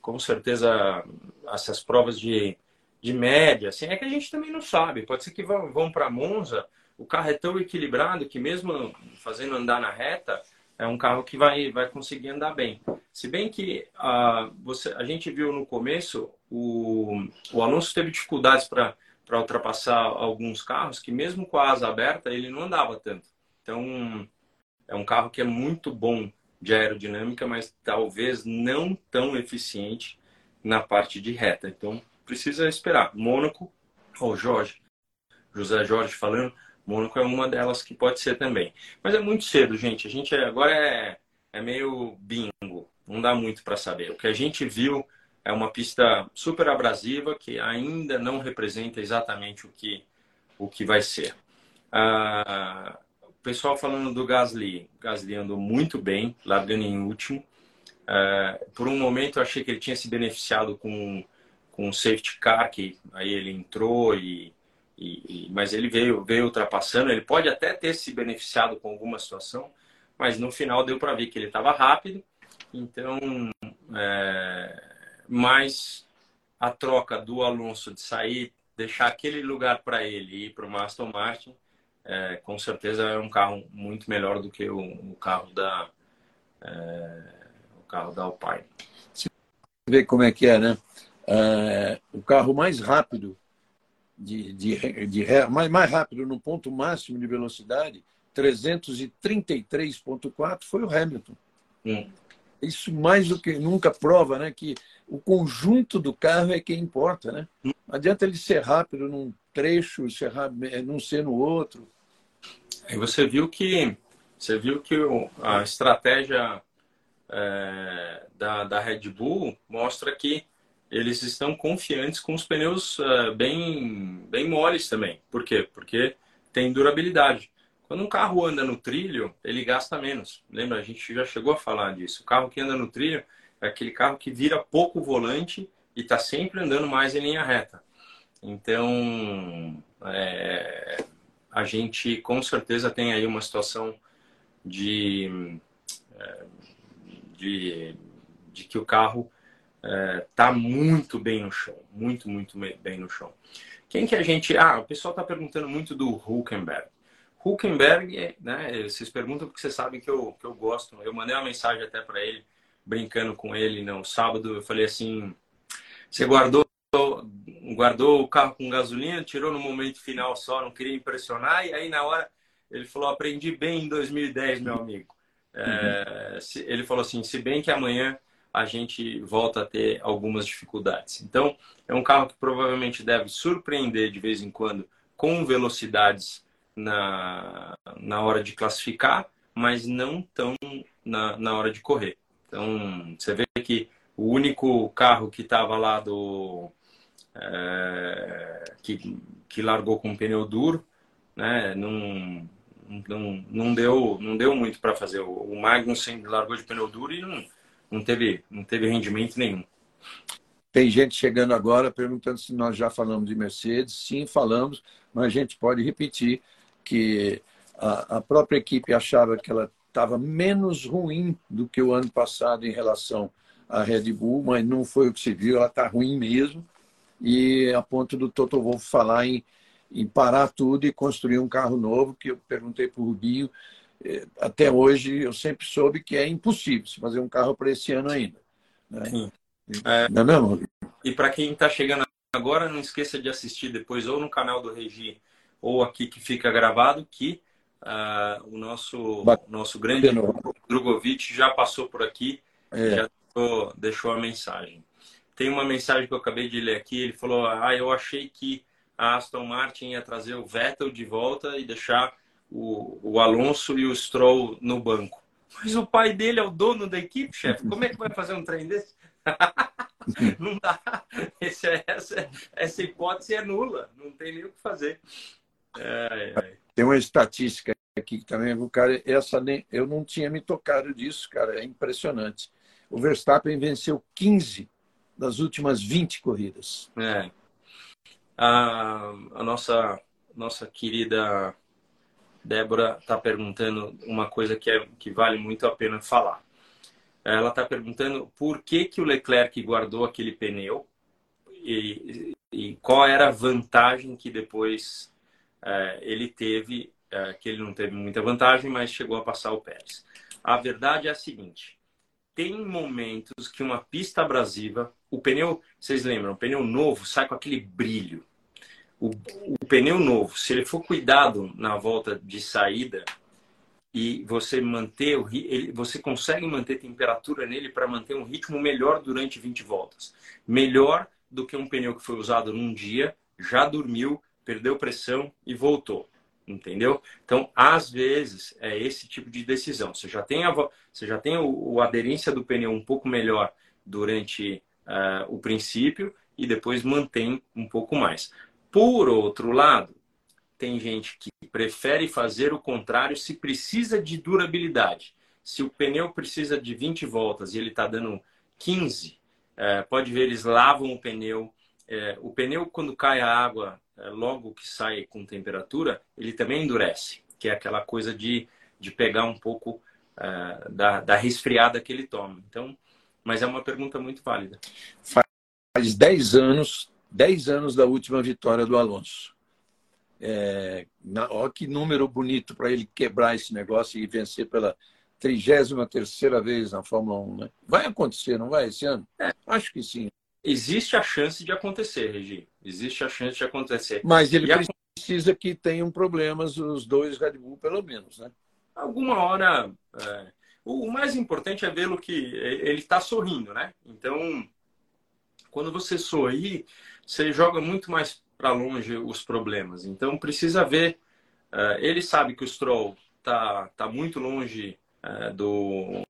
com certeza essas provas de, de média, assim, é que a gente também não sabe. Pode ser que vão, vão para Monza, o carro é tão equilibrado que mesmo fazendo andar na reta, é um carro que vai, vai conseguir andar bem. Se bem que uh, você, a gente viu no começo, o, o Alonso teve dificuldades para ultrapassar alguns carros que mesmo com a asa aberta ele não andava tanto. Então é um carro que é muito bom de aerodinâmica, mas talvez não tão eficiente na parte de reta. Então, precisa esperar. Mônaco, ou oh, Jorge, José Jorge falando, Mônaco é uma delas que pode ser também. Mas é muito cedo, gente. A gente agora é, é meio bingo. Não dá muito para saber. O que a gente viu é uma pista super abrasiva que ainda não representa exatamente o que, o que vai ser. Ah, pessoal falando do Gasly. Gasly andou muito bem, largando em último. Uh, por um momento eu achei que ele tinha se beneficiado com, com o safety car, que aí ele entrou e, e, e, mas ele veio, veio ultrapassando. Ele pode até ter se beneficiado com alguma situação, mas no final deu para ver que ele estava rápido. Então, é, mas a troca do Alonso de sair, deixar aquele lugar para ele e ir para o Aston Martin, é, com certeza é um carro muito melhor do que o, o carro da é, o carro da Alpine. Você vê como é que é, né? É, o carro mais rápido de, de, de mais, mais rápido no ponto máximo de velocidade 333.4 foi o Hamilton. Hum. Isso mais do que nunca prova, né, que o conjunto do carro é que importa, né? Hum. Não adianta ele ser rápido num trecho, ser rápido, não ser no outro. Aí você viu que você viu que a estratégia é, da, da Red Bull mostra que eles estão confiantes com os pneus é, bem, bem moles também. Por quê? Porque tem durabilidade. Quando um carro anda no trilho, ele gasta menos. Lembra? A gente já chegou a falar disso. O carro que anda no trilho é aquele carro que vira pouco volante e está sempre andando mais em linha reta. Então, é, a gente com certeza tem aí uma situação de, é, de, de que o carro está é, muito bem no chão, muito, muito bem no chão. Quem que a gente... Ah, o pessoal está perguntando muito do Huckenberg. Huckenberg, né, vocês perguntam porque vocês sabem que eu, que eu gosto. Eu mandei uma mensagem até para ele, brincando com ele no sábado. Eu falei assim: Você guardou, guardou o carro com gasolina, tirou no momento final só, não queria impressionar, e aí na hora ele falou: aprendi bem em 2010, meu amigo. É, uhum. ele falou assim: se bem que amanhã a gente volta a ter algumas dificuldades. Então, é um carro que provavelmente deve surpreender de vez em quando com velocidades na, na hora de classificar, mas não tão na, na hora de correr. Então, você vê que o único carro que estava lá do. É, que, que largou com pneu duro, né? Não, não, não, deu, não deu muito para fazer. O, o Magnussen largou de pneu duro e não, não, teve, não teve rendimento nenhum. Tem gente chegando agora perguntando se nós já falamos de Mercedes. Sim, falamos, mas a gente pode repetir que a, a própria equipe achava que ela estava menos ruim do que o ano passado em relação à Red Bull, mas não foi o que se viu, ela está ruim mesmo. E a ponto do Toto Wolff falar em, em parar tudo e construir um carro novo, que eu perguntei para o Rubinho, até hoje eu sempre soube que é impossível se fazer um carro para esse ano ainda. Né? É, não é mesmo? E para quem está chegando agora, não esqueça de assistir depois ou no canal do Regi ou aqui que fica gravado que uh, o nosso, nosso grande Drogovic já passou por aqui, é. já deixou, deixou a mensagem. Tem uma mensagem que eu acabei de ler aqui, ele falou, ah, eu achei que a Aston Martin ia trazer o Vettel de volta e deixar o, o Alonso e o Stroll no banco. Mas o pai dele é o dono da equipe, chefe. Como é que vai fazer um trem desse? não dá. Esse, é, essa, essa hipótese é nula. Não tem nem o que fazer. É, é. Tem uma estatística aqui também, cara, essa nem, eu não tinha me tocado disso, cara, é impressionante. O Verstappen venceu 15 das últimas 20 corridas. É. A, a nossa, nossa querida Débora está perguntando uma coisa que, é, que vale muito a pena falar. Ela está perguntando por que, que o Leclerc guardou aquele pneu e, e qual era a vantagem que depois é, ele teve, é, que ele não teve muita vantagem, mas chegou a passar o Pérez. A verdade é a seguinte: tem momentos que uma pista abrasiva, o pneu, vocês lembram, o pneu novo sai com aquele brilho. O, o pneu novo, se ele for cuidado na volta de saída e você manter o ele, você consegue manter temperatura nele para manter um ritmo melhor durante 20 voltas. Melhor do que um pneu que foi usado num dia, já dormiu, perdeu pressão e voltou. Entendeu? Então, às vezes, é esse tipo de decisão. Você já tem a, você já tem o, o aderência do pneu um pouco melhor durante uh, o princípio e depois mantém um pouco mais. Por outro lado, tem gente que prefere fazer o contrário se precisa de durabilidade. Se o pneu precisa de 20 voltas e ele está dando 15, uh, eh, pode ver, eles lavam o pneu. Uh, o pneu, quando cai a água é, logo que sai com temperatura, ele também endurece, que é aquela coisa de, de pegar um pouco uh, da, da resfriada que ele toma. Então, mas é uma pergunta muito válida. Faz 10 anos, 10 anos da última vitória do Alonso. É, na, olha que número bonito para ele quebrar esse negócio e vencer pela 33 vez na Fórmula 1. Né? Vai acontecer, não vai, esse ano? É. Acho que sim. Existe a chance de acontecer, Regi. Existe a chance de acontecer. Mas ele e precisa a... que tenham problemas os dois Red Bull, pelo menos, né? Alguma hora. É... O mais importante é vê-lo que ele está sorrindo, né? Então, quando você sorri, você joga muito mais para longe os problemas. Então, precisa ver. É, ele sabe que o Stroll está tá muito longe é, do,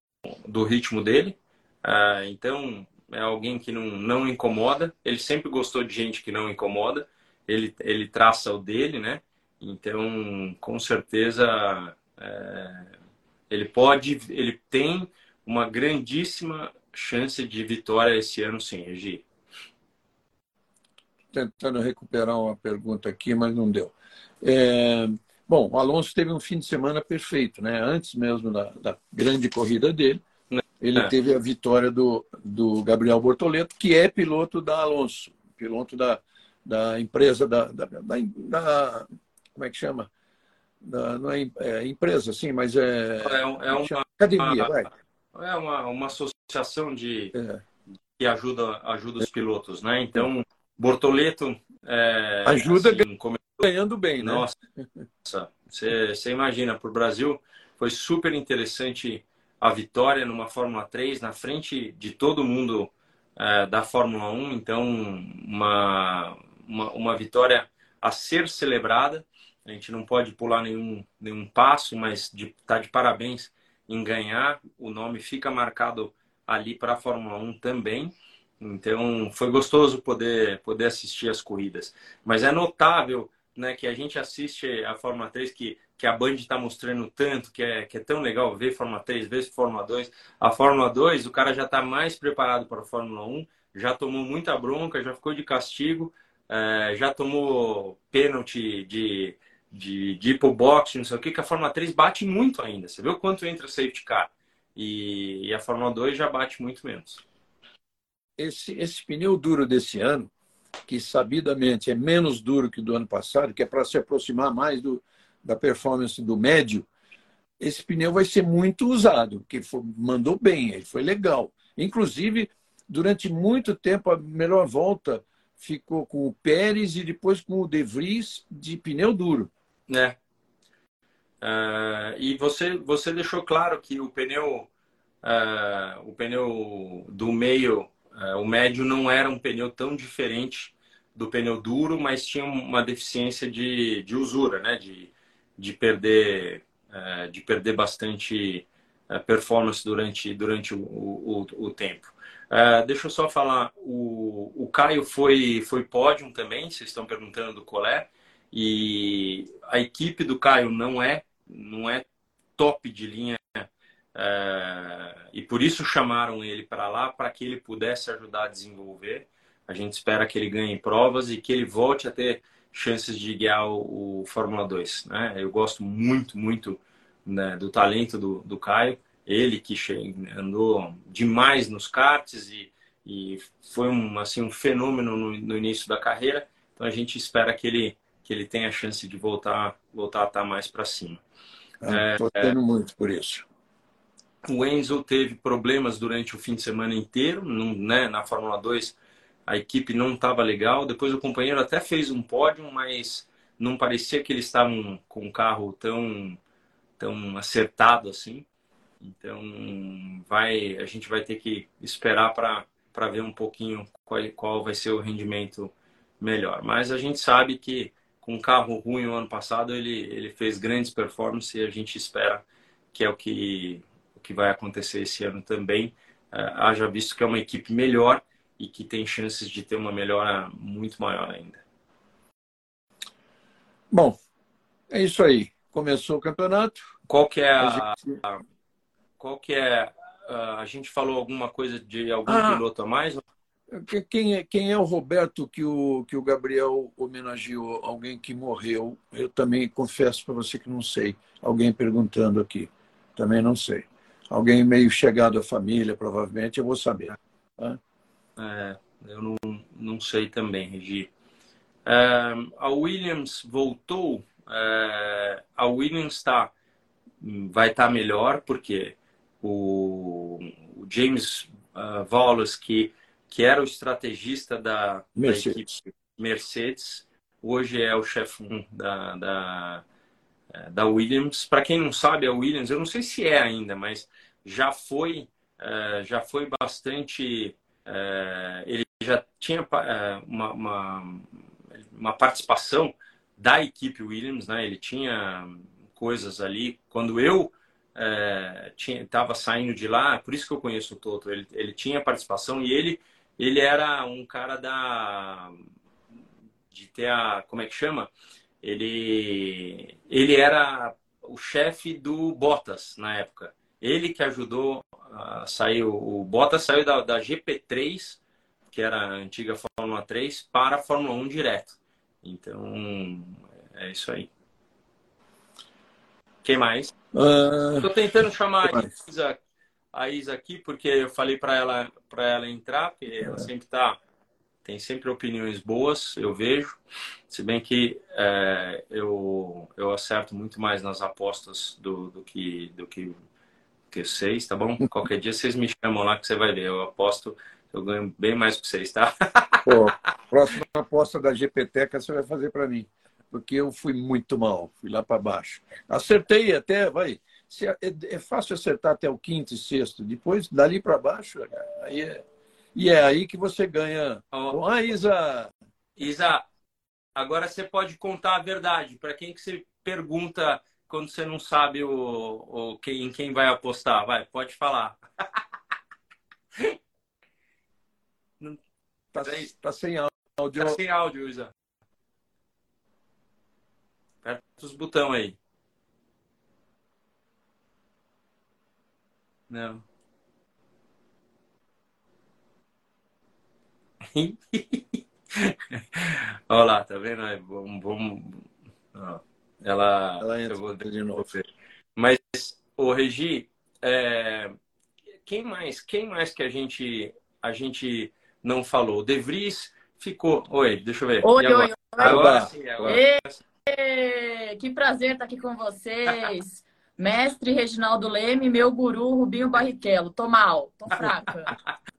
do ritmo dele. É, então, é alguém que não, não incomoda. Ele sempre gostou de gente que não incomoda. Ele, ele traça o dele, né? Então, com certeza, ele pode, ele tem uma grandíssima chance de vitória esse ano, sim, Regi. Tentando recuperar uma pergunta aqui, mas não deu. É, bom, o Alonso teve um fim de semana perfeito, né? Antes mesmo da, da grande corrida dele, ele é. teve a vitória do, do Gabriel Bortoleto, que é piloto da Alonso, piloto da, da empresa, da, da, da, da Como é que chama? Da, não é, é, empresa, sim, mas é. É, é uma academia, vai. É uma, uma associação de, é. que ajuda, ajuda os pilotos, né? Então, Bortoleto é, ajuda assim, ganhando bem, né? Nossa, você, você imagina, para o Brasil foi super interessante a vitória numa Fórmula 3 na frente de todo mundo é, da Fórmula 1. Então, uma, uma, uma, vitória a ser celebrada. A gente não pode pular nenhum, nenhum passo, mas de, tá de parabéns em ganhar. O nome fica marcado ali para a Fórmula 1 também. Então, foi gostoso poder, poder assistir as corridas. Mas é notável né, que a gente assiste a Fórmula 3, que, que a Band está mostrando tanto, que é, que é tão legal ver Fórmula 3, ver Fórmula 2. A Fórmula 2, o cara já está mais preparado para a Fórmula 1, já tomou muita bronca, já ficou de castigo, é, já tomou pênalti de, de, de ir pro boxe, não sei o que, que a Fórmula 3 bate muito ainda. Você o quanto entra safety car. E, e a Fórmula 2 já bate muito menos. Esse, esse pneu duro desse ano, que sabidamente é menos duro que do ano passado, que é para se aproximar mais do, da performance do médio, esse pneu vai ser muito usado, que foi, mandou bem, ele foi legal. Inclusive, durante muito tempo, a melhor volta ficou com o Pérez e depois com o De Vries de pneu duro. É. Uh, e você, você deixou claro que o pneu, uh, o pneu do meio o médio não era um pneu tão diferente do pneu duro, mas tinha uma deficiência de, de usura, né? De, de perder é, de perder bastante é, performance durante, durante o, o, o tempo. deixa eu só falar, o, o Caio foi, foi pódio também, vocês estão perguntando do Colé, e a equipe do Caio não é, não é top de linha é, e por isso chamaram ele para lá, para que ele pudesse ajudar a desenvolver. A gente espera que ele ganhe provas e que ele volte a ter chances de guiar o, o Fórmula 2. Né? Eu gosto muito, muito né, do talento do, do Caio. Ele que andou demais nos karts e, e foi um, assim, um fenômeno no, no, início da carreira. Então a gente espera que ele, que ele tenha a chance de voltar, voltar a estar mais para cima. Estou é, tendo é, muito por isso. O Enzo teve problemas durante o fim de semana inteiro, né? na Fórmula 2 a equipe não estava legal. Depois o companheiro até fez um pódio, mas não parecia que eles estavam com um carro tão, tão acertado assim. Então vai, a gente vai ter que esperar para ver um pouquinho qual, qual vai ser o rendimento melhor. Mas a gente sabe que com um carro ruim o ano passado ele, ele fez grandes performances e a gente espera que é o que que vai acontecer esse ano também, uh, haja visto que é uma equipe melhor e que tem chances de ter uma melhora muito maior ainda. Bom, é isso aí. Começou o campeonato. Qual que é a, a gente... qual que é a gente falou alguma coisa de algum ah, piloto a mais? Quem é, quem é o Roberto que o, que o Gabriel homenageou? Alguém que morreu? Eu também confesso para você que não sei. Alguém perguntando aqui. Também não sei alguém meio chegado à família, provavelmente, eu vou saber. Né? É, eu não, não sei também, Regi. É, a Williams voltou. É, a Williams está vai estar tá melhor porque o, o James uh, Wallace, que, que era o estrategista da, Mercedes. da equipe Mercedes, hoje é o chefe da, da é, da Williams. Para quem não sabe, a Williams, eu não sei se é ainda, mas já foi, é, já foi bastante. É, ele já tinha uma, uma, uma, participação da equipe Williams, né? Ele tinha coisas ali. Quando eu estava saindo de lá, por isso que eu conheço o Toto, ele, ele tinha participação e ele, ele era um cara da de ter a como é que chama ele, ele era o chefe do Bottas na época. Ele que ajudou a sair, o Bottas saiu da, da GP3, que era a antiga Fórmula 3, para a Fórmula 1 direto. Então, é isso aí. Quem mais? Estou uh... tentando chamar a Isa, a Isa aqui, porque eu falei para ela, ela entrar, porque ela sempre está tem sempre opiniões boas, eu vejo. Se bem que é, eu, eu acerto muito mais nas apostas do, do que do que, que vocês, tá bom? Qualquer dia vocês me chamam lá que você vai ver. Eu aposto Eu ganho bem mais que vocês, tá? Pô, próxima aposta da GPTECA você vai fazer para mim. Porque eu fui muito mal, fui lá para baixo. Acertei até, vai. É, é fácil acertar até o quinto e sexto. Depois, dali para baixo, aí é, e é aí que você ganha. Oh. Ah, Isa! Isa, agora você pode contar a verdade. Para quem que você pergunta quando você não sabe o, o, quem, em quem vai apostar? Vai, pode falar. Tá, tá sem áudio. Tá sem áudio, Isa. Aperta os botões aí. Não. Olha lá, tá vendo? Vamos, vamos... Ela, Ela entra eu vou de novo. Mas, o Regi, é... quem mais? Quem mais que a gente a gente não falou? De Vries ficou. Oi, deixa eu ver. Oi, oi, oi. Agora sim, agora. Ei, que prazer estar aqui com vocês. Mestre Reginaldo Leme, meu guru Rubinho Barrichello. Tô mal, tô fraca.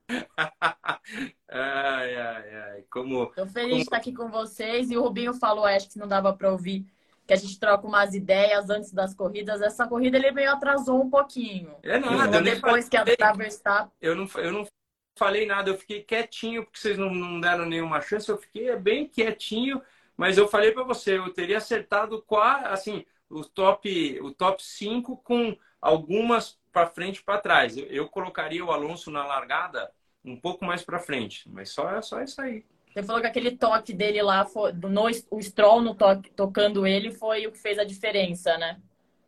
ai, ai, ai. Como, tô feliz como... de estar aqui com vocês. E o Rubinho falou, acho que não dava para ouvir, que a gente troca umas ideias antes das corridas. Essa corrida ele meio atrasou um pouquinho. É nada. Então, depois que a da Verstappen... Eu não, eu não falei nada, eu fiquei quietinho, porque vocês não, não deram nenhuma chance. Eu fiquei bem quietinho, mas eu falei para você, eu teria acertado quase, assim o top, o top 5 com algumas para frente e para trás. Eu, eu, colocaria o Alonso na largada um pouco mais para frente, mas só é só isso aí. Você falou que aquele toque dele lá, foi, no, o Stroll no toque, tocando ele foi o que fez a diferença, né?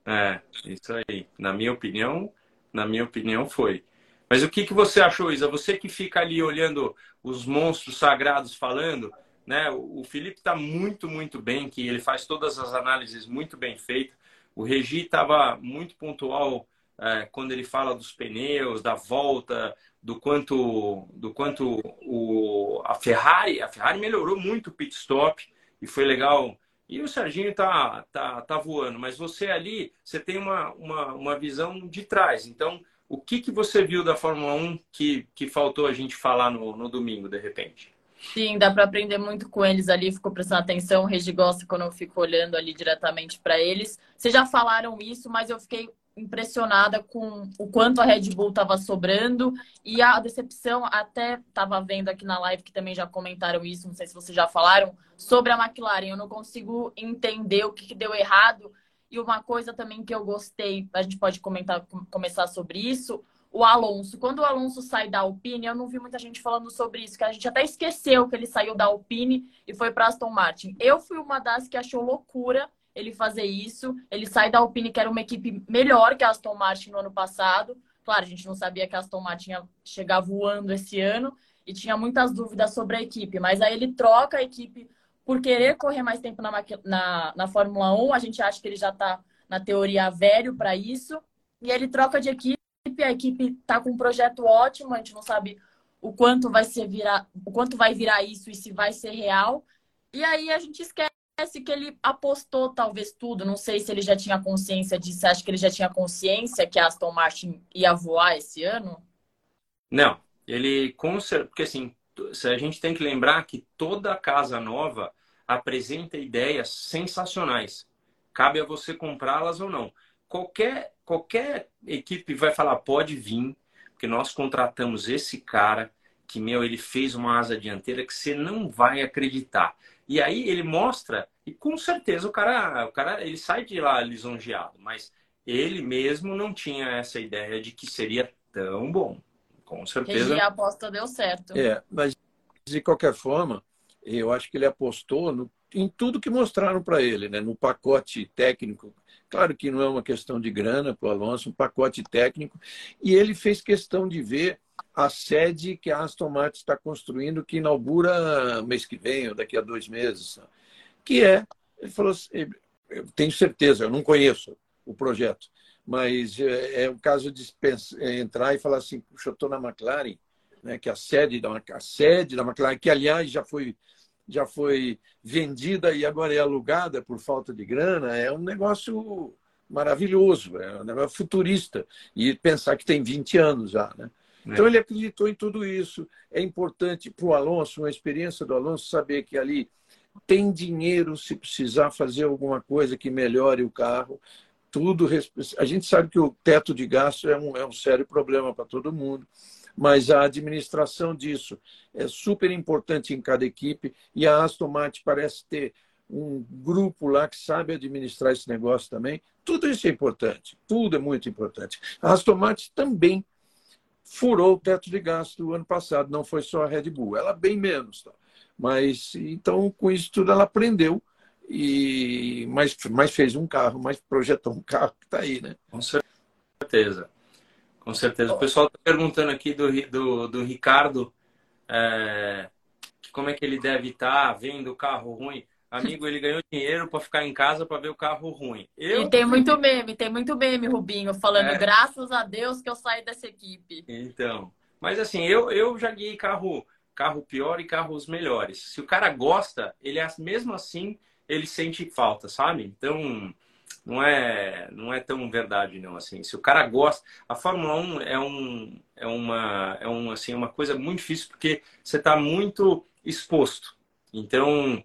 É, isso aí. Na minha opinião, na minha opinião foi. Mas o que, que você achou, Isa? Você que fica ali olhando os monstros sagrados falando, né? O Felipe está muito, muito bem, que ele faz todas as análises muito bem feitas. O Regi estava muito pontual é, quando ele fala dos pneus, da volta, do quanto, do quanto o, a Ferrari, a Ferrari melhorou muito o pit stop e foi legal. E o Serginho tá, tá, tá voando, mas você ali, você tem uma, uma, uma visão de trás. Então, o que, que você viu da Fórmula 1 que, que faltou a gente falar no, no domingo, de repente? Sim, dá para aprender muito com eles ali, ficou prestando atenção. O Regi gosta quando eu fico olhando ali diretamente para eles. Vocês já falaram isso, mas eu fiquei impressionada com o quanto a Red Bull estava sobrando e a decepção, até estava vendo aqui na live que também já comentaram isso, não sei se vocês já falaram, sobre a McLaren. Eu não consigo entender o que, que deu errado. E uma coisa também que eu gostei, a gente pode comentar, começar sobre isso, o Alonso. Quando o Alonso sai da Alpine, eu não vi muita gente falando sobre isso, que a gente até esqueceu que ele saiu da Alpine e foi para Aston Martin. Eu fui uma das que achou loucura ele fazer isso. Ele sai da Alpine, que era uma equipe melhor que a Aston Martin no ano passado. Claro, a gente não sabia que a Aston Martin ia chegar voando esse ano e tinha muitas dúvidas sobre a equipe, mas aí ele troca a equipe por querer correr mais tempo na, na, na Fórmula 1. A gente acha que ele já está, na teoria, velho para isso. E ele troca de equipe a equipe está com um projeto ótimo, a gente não sabe o quanto vai ser virar, o quanto vai virar isso e se vai ser real. E aí a gente esquece que ele apostou talvez tudo. Não sei se ele já tinha consciência disso. Acho que ele já tinha consciência que a Aston Martin ia voar esse ano? Não, ele com porque assim, a gente tem que lembrar que toda casa nova apresenta ideias sensacionais. Cabe a você comprá-las ou não. Qualquer qualquer equipe vai falar, pode vir, porque nós contratamos esse cara que, meu, ele fez uma asa dianteira que você não vai acreditar. E aí ele mostra, e com certeza o cara, o cara ele sai de lá lisonjeado, mas ele mesmo não tinha essa ideia de que seria tão bom. Com certeza. E a aposta deu certo. É, mas de qualquer forma, eu acho que ele apostou no, em tudo que mostraram para ele, né? no pacote técnico Claro que não é uma questão de grana para o Alonso, um pacote técnico. E ele fez questão de ver a sede que a Aston Martin está construindo, que inaugura mês que vem, ou daqui a dois meses. Que é, ele falou assim, eu tenho certeza, eu não conheço o projeto, mas é, é o caso de é, entrar e falar assim, puxa, eu estou na McLaren, né, que é a sede da, a sede da McLaren, que aliás já foi já foi vendida e agora é alugada por falta de grana, é um negócio maravilhoso, é um negócio futurista. E pensar que tem 20 anos já, né? Então ele acreditou em tudo isso. É importante para o Alonso, uma experiência do Alonso, saber que ali tem dinheiro se precisar fazer alguma coisa que melhore o carro. Tudo a gente sabe que o teto de gasto é um, é um sério problema para todo mundo, mas a administração disso é super importante em cada equipe e a Aston Martin parece ter um grupo lá que sabe administrar esse negócio também. Tudo isso é importante, tudo é muito importante. A Aston Martin também furou o teto de gasto do ano passado, não foi só a Red Bull, ela bem menos. Tá? Mas então, com isso tudo, ela aprendeu e mas, mas fez um carro, mas projetou um carro que está aí, né? Com certeza. Com certeza. O pessoal está perguntando aqui do, do, do Ricardo é, como é que ele deve estar tá vendo o carro ruim. Amigo, ele ganhou dinheiro para ficar em casa para ver o carro ruim. Eu... E tem muito meme, tem muito meme, Rubinho, falando é. graças a Deus que eu saí dessa equipe. Então, mas assim, eu, eu já guiei carro, carro pior e carros melhores. Se o cara gosta, ele é mesmo assim, ele sente falta, sabe? Então, não é, não é tão verdade não assim. Se o cara gosta, a Fórmula 1 é um é uma é um assim uma coisa muito difícil porque você está muito exposto. Então,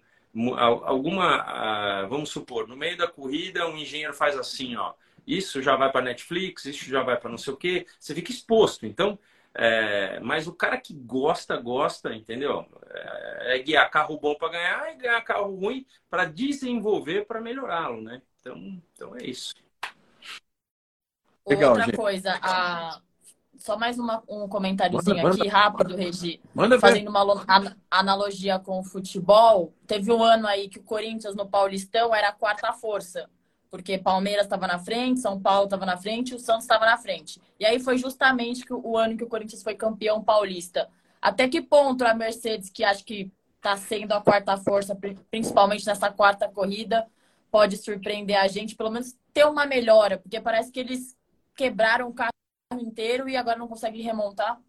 alguma, vamos supor, no meio da corrida, um engenheiro faz assim, ó, isso já vai para Netflix, isso já vai para não sei o quê, você fica exposto. Então, é, mas o cara que gosta, gosta, entendeu? É, é guiar carro bom para ganhar e ganhar carro ruim para desenvolver, para melhorá-lo, né? Então, então é isso. Legal, Outra gente. coisa, a, só mais uma, um comentáriozinho manda, aqui, manda, rápido, Regi. Manda Fazendo uma analogia com o futebol, teve um ano aí que o Corinthians no Paulistão era a quarta força. Porque Palmeiras estava na frente, São Paulo estava na frente e o Santos estava na frente. E aí foi justamente o ano que o Corinthians foi campeão paulista. Até que ponto a Mercedes, que acho que está sendo a quarta força, principalmente nessa quarta corrida, pode surpreender a gente, pelo menos ter uma melhora? Porque parece que eles quebraram o carro inteiro e agora não consegue remontar?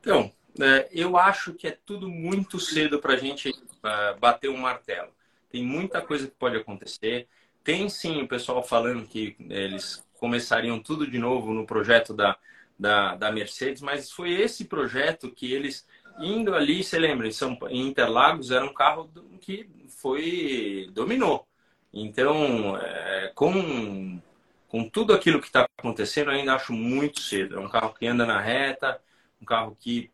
Então, é, eu acho que é tudo muito cedo para a gente uh, bater um martelo. Tem muita coisa que pode acontecer. Tem sim o pessoal falando que eles começariam tudo de novo no projeto da, da, da Mercedes, mas foi esse projeto que eles, indo ali, você lembra, em, São, em Interlagos, era um carro que foi dominou. Então, é, com com tudo aquilo que está acontecendo, ainda acho muito cedo. É um carro que anda na reta, um carro que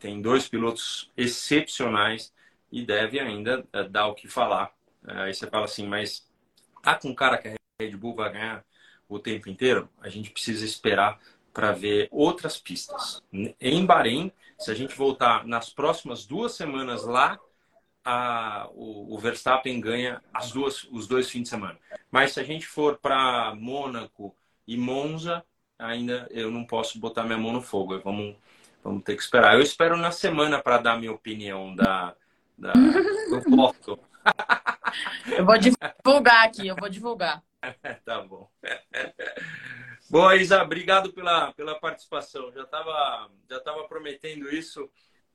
tem dois pilotos excepcionais e deve ainda eh, dar o que falar. Eh, aí você fala assim, mas tá com cara que a Red Bull vai ganhar o tempo inteiro? A gente precisa esperar para ver outras pistas. Em Bahrein, se a gente voltar nas próximas duas semanas lá, a, o, o, Verstappen ganha as duas, os dois fins de semana. Mas se a gente for para Mônaco e Monza, ainda eu não posso botar minha mão no fogo. Vamos, vamos ter que esperar. Eu espero na semana para dar minha opinião da, da do foto. eu vou divulgar aqui, eu vou divulgar. tá bom. Bom, Isa, obrigado pela, pela participação. Já estava já tava prometendo isso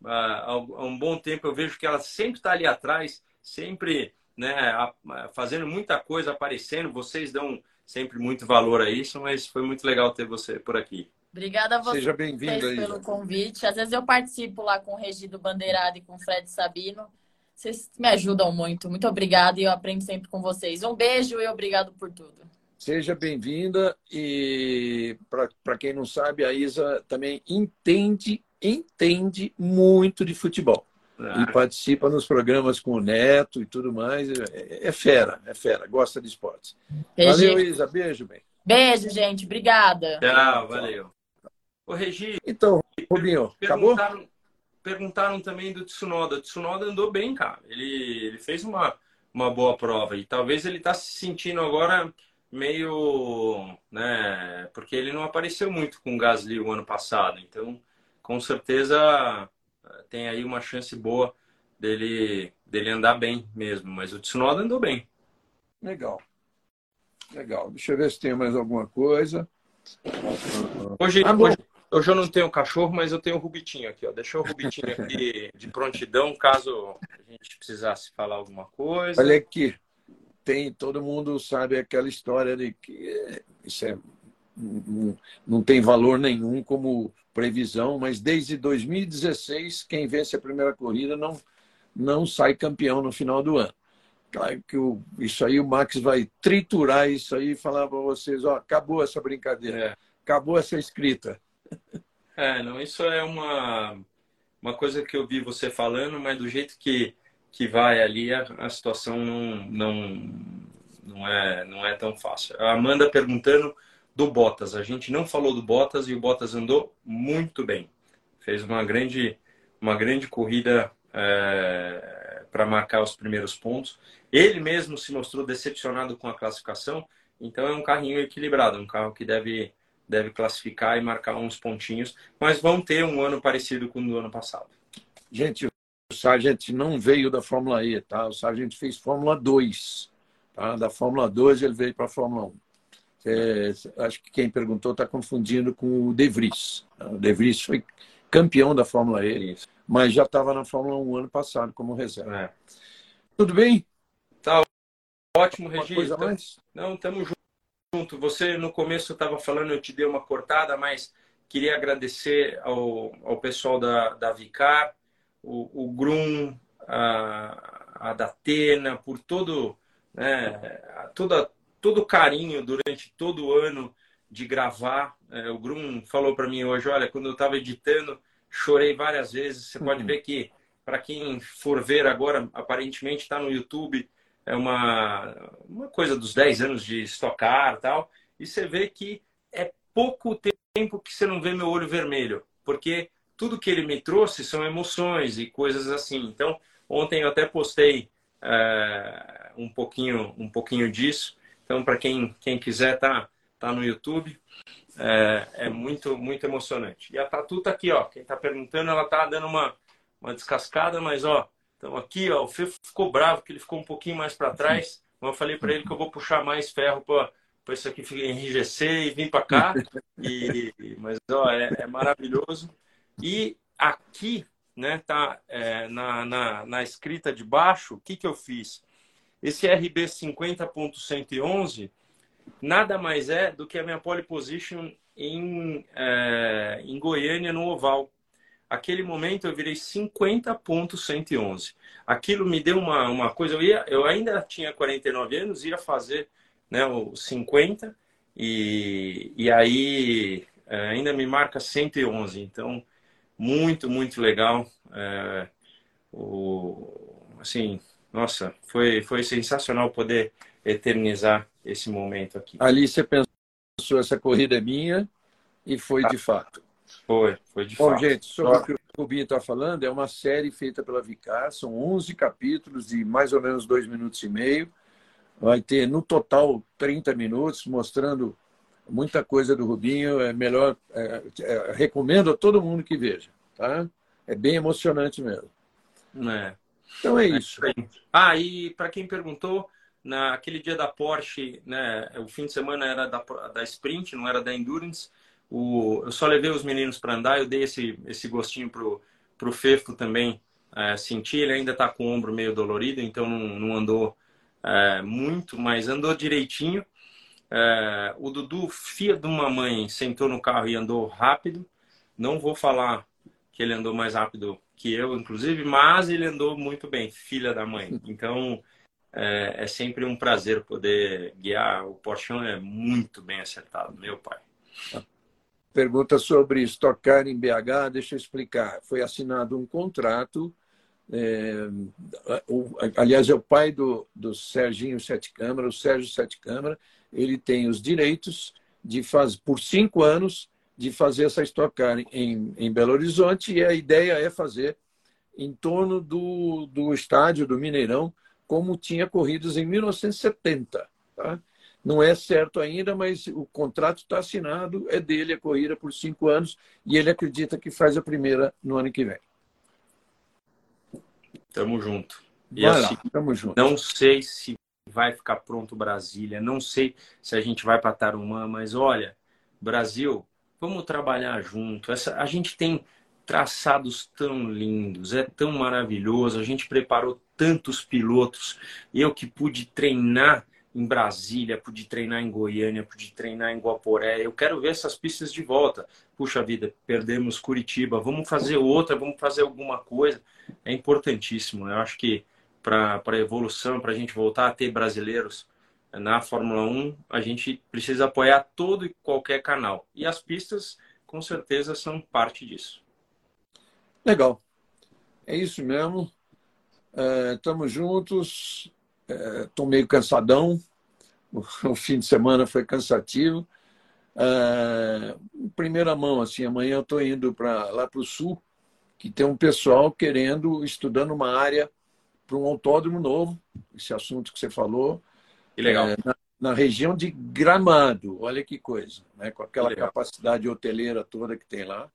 há um bom tempo. Eu vejo que ela sempre está ali atrás, sempre né, fazendo muita coisa, aparecendo. Vocês dão sempre muito valor a isso, mas foi muito legal ter você por aqui. Obrigada a você Seja bem-vindo pelo convite. Às vezes eu participo lá com o Regido Bandeirado e com o Fred Sabino. Vocês me ajudam muito. Muito obrigada e eu aprendo sempre com vocês. Um beijo e obrigado por tudo. Seja bem-vinda e para quem não sabe, a Isa também entende entende muito de futebol. Ah. E participa nos programas com o Neto e tudo mais. É, é fera, é fera, gosta de esportes. Regi. Valeu, Isa. Beijo, bem. Beijo, gente. Obrigada. Tchau, valeu. Ô, Regi. Então, Rubinho, acabou? Perguntaram também do Tsunoda. O Tsunoda andou bem, cara. Ele, ele fez uma, uma boa prova. E talvez ele está se sentindo agora meio. né? Porque ele não apareceu muito com o Gasly o ano passado. Então com certeza tem aí uma chance boa dele, dele andar bem mesmo. Mas o Tsunoda andou bem. Legal. Legal. Deixa eu ver se tem mais alguma coisa. Hoje, ah, hoje, hoje, eu não tenho cachorro, mas eu tenho o Rubitinho aqui. Ó. Deixa o Rubitinho aqui de prontidão, caso a gente precisasse falar alguma coisa. Olha aqui. Tem, todo mundo sabe aquela história de que isso é não, não tem valor nenhum como previsão, mas desde 2016, quem vence a primeira corrida não, não sai campeão no final do ano. Claro que o, isso aí o Max vai triturar isso aí e falar para vocês, ó, acabou essa brincadeira, é. acabou essa escrita. É, não, isso é uma, uma coisa que eu vi você falando, mas do jeito que, que vai ali, a, a situação não, não, não, é, não é tão fácil. A Amanda perguntando do Bottas. A gente não falou do Bottas e o Bottas andou muito bem. Fez uma grande, uma grande corrida é, para marcar os primeiros pontos. Ele mesmo se mostrou decepcionado com a classificação, então é um carrinho equilibrado, um carro que deve, deve classificar e marcar uns pontinhos, mas vão ter um ano parecido com o do ano passado. Gente, o Sargent não veio da Fórmula E, tá? O Sargent fez Fórmula 2. Tá? Da Fórmula 2 ele veio para a Fórmula 1. É, acho que quem perguntou está confundindo com o De Vries. O De Vries foi campeão da Fórmula E, Isso. mas já estava na Fórmula 1 ano passado como reserva. É. Tudo bem? Tá ótimo, Regis. Não, estamos junto. Você no começo estava falando, eu te dei uma cortada, mas queria agradecer ao, ao pessoal da, da Vicar, o, o Grum, a, a Datena, por todo, né, toda todo o carinho durante todo o ano de gravar. É, o Grum falou para mim hoje, olha, quando eu estava editando, chorei várias vezes. Você uhum. pode ver que, para quem for ver agora, aparentemente está no YouTube, é uma, uma coisa dos 10 anos de estocar tal. E você vê que é pouco tempo que você não vê meu olho vermelho, porque tudo que ele me trouxe são emoções e coisas assim. Então, ontem eu até postei é, um pouquinho um pouquinho disso então, para quem, quem quiser, tá, tá no YouTube. É, é, muito, muito emocionante. E a Tatu tá aqui, ó. Quem tá perguntando, ela tá dando uma, uma descascada, mas ó, então aqui, ó, o Fê ficou bravo que ele ficou um pouquinho mais para trás. Mas eu falei para ele que eu vou puxar mais ferro para para isso aqui enrijecer e vir para cá. E, mas ó, é, é, maravilhoso. E aqui, né, tá é, na, na, na escrita de baixo, o que que eu fiz? Esse RB 50.111 nada mais é do que a minha pole position em, é, em Goiânia, no Oval. Aquele momento eu virei 50.111. Aquilo me deu uma, uma coisa. Eu, ia, eu ainda tinha 49 anos, ia fazer né, o 50, e, e aí é, ainda me marca 111. Então, muito, muito legal. É, o, assim, nossa, foi, foi sensacional poder eternizar esse momento aqui. Ali você pensou, essa corrida é minha, e foi de fato. Foi, foi de Bom, fato. Bom, gente, sobre o que o Rubinho está falando, é uma série feita pela Vicar, são 11 capítulos de mais ou menos dois minutos e meio. Vai ter, no total, 30 minutos, mostrando muita coisa do Rubinho. É melhor, é, é, recomendo a todo mundo que veja. Tá? É bem emocionante mesmo. É. Então é isso. Ah, e para quem perguntou, naquele dia da Porsche, né, o fim de semana era da, da Sprint, não era da Endurance. O, eu só levei os meninos para andar, eu dei esse, esse gostinho pro, pro Fefo também é, sentir. Ele ainda está com o ombro meio dolorido, então não, não andou é, muito, mas andou direitinho. É, o Dudu, filho de uma mãe, sentou no carro e andou rápido. Não vou falar que ele andou mais rápido que eu, inclusive, mas ele andou muito bem, filha da mãe. Então, é, é sempre um prazer poder guiar. O Porsche é muito bem acertado, meu pai. Pergunta sobre estocar em BH, deixa eu explicar. Foi assinado um contrato. É, o, aliás, é o pai do, do Serginho Sete Câmara, o Sérgio Sete Câmara. Ele tem os direitos de fazer, por cinco anos, de fazer essa Stock Car em, em Belo Horizonte e a ideia é fazer em torno do, do estádio do Mineirão, como tinha corridas em 1970. Tá? Não é certo ainda, mas o contrato está assinado, é dele a corrida por cinco anos e ele acredita que faz a primeira no ano que vem. Tamo junto. E vai assim, lá, tamo junto. Não sei se vai ficar pronto Brasília, não sei se a gente vai para Tarumã, mas olha, Brasil, Vamos trabalhar junto. Essa, a gente tem traçados tão lindos, é tão maravilhoso. A gente preparou tantos pilotos. Eu que pude treinar em Brasília, pude treinar em Goiânia, pude treinar em Guaporé. Eu quero ver essas pistas de volta. Puxa vida, perdemos Curitiba, vamos fazer outra, vamos fazer alguma coisa. É importantíssimo. Eu acho que para a evolução, para a gente voltar a ter brasileiros na Fórmula 1, a gente precisa apoiar todo e qualquer canal. E as pistas, com certeza, são parte disso. Legal. É isso mesmo. Estamos é, juntos. Estou é, meio cansadão. O fim de semana foi cansativo. É, primeira mão, assim, amanhã eu estou indo para lá para o sul, que tem um pessoal querendo, estudando uma área para um autódromo novo, esse assunto que você falou. Que legal. É, na, na, região de Gramado, olha que coisa, né? com aquela capacidade hoteleira toda que tem lá.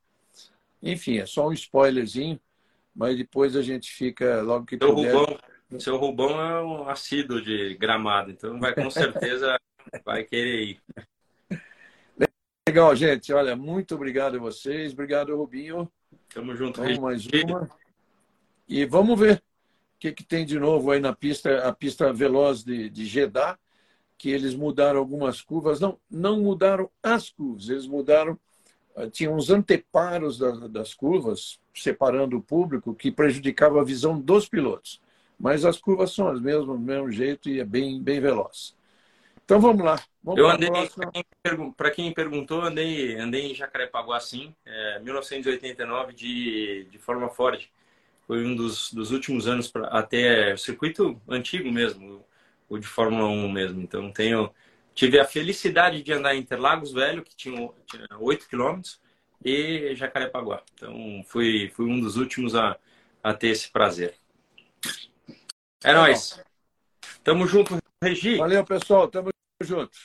Enfim, é só um spoilerzinho, mas depois a gente fica logo que seu puder. Rubão, seu Rubão é um assíduo de Gramado, então vai com certeza vai querer ir. Legal, gente. Olha, muito obrigado a vocês. Obrigado, Rubinho. Tamo junto. Vamos mais uma. E vamos ver que, que tem de novo aí na pista, a pista veloz de, de Jeddah, que eles mudaram algumas curvas. Não, não mudaram as curvas, eles mudaram. Ah, tinha uns anteparos das, das curvas, separando o público, que prejudicava a visão dos pilotos. Mas as curvas são as mesmas, do mesmo jeito, e é bem, bem veloz. Então vamos lá. Vamos eu andei, para quem, quem, perguntou, andei, andei em Jacarepaguá, sim, é, 1989, de, de forma forte foi um dos, dos últimos anos pra, até circuito antigo mesmo, o de Fórmula 1 mesmo. Então tenho tive a felicidade de andar em Interlagos Velho, que tinha, tinha 8 quilômetros, e Jacarepaguá. Então fui, fui um dos últimos a, a ter esse prazer. É tá nóis. Tamo junto, Regi. Valeu, pessoal. Tamo junto.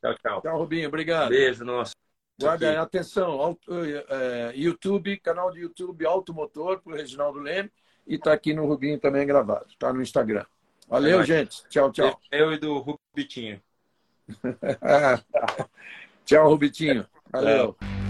Tchau, tchau. Tchau, Rubinho. Obrigado. Beijo, nosso. Guarda atenção, auto, é, YouTube, canal de YouTube Automotor, para o Reginaldo Leme, e está aqui no Rubinho também gravado, está no Instagram. Valeu, é gente. Tchau, tchau. Eu e do Rubitinho. tchau, Rubitinho. Valeu. É.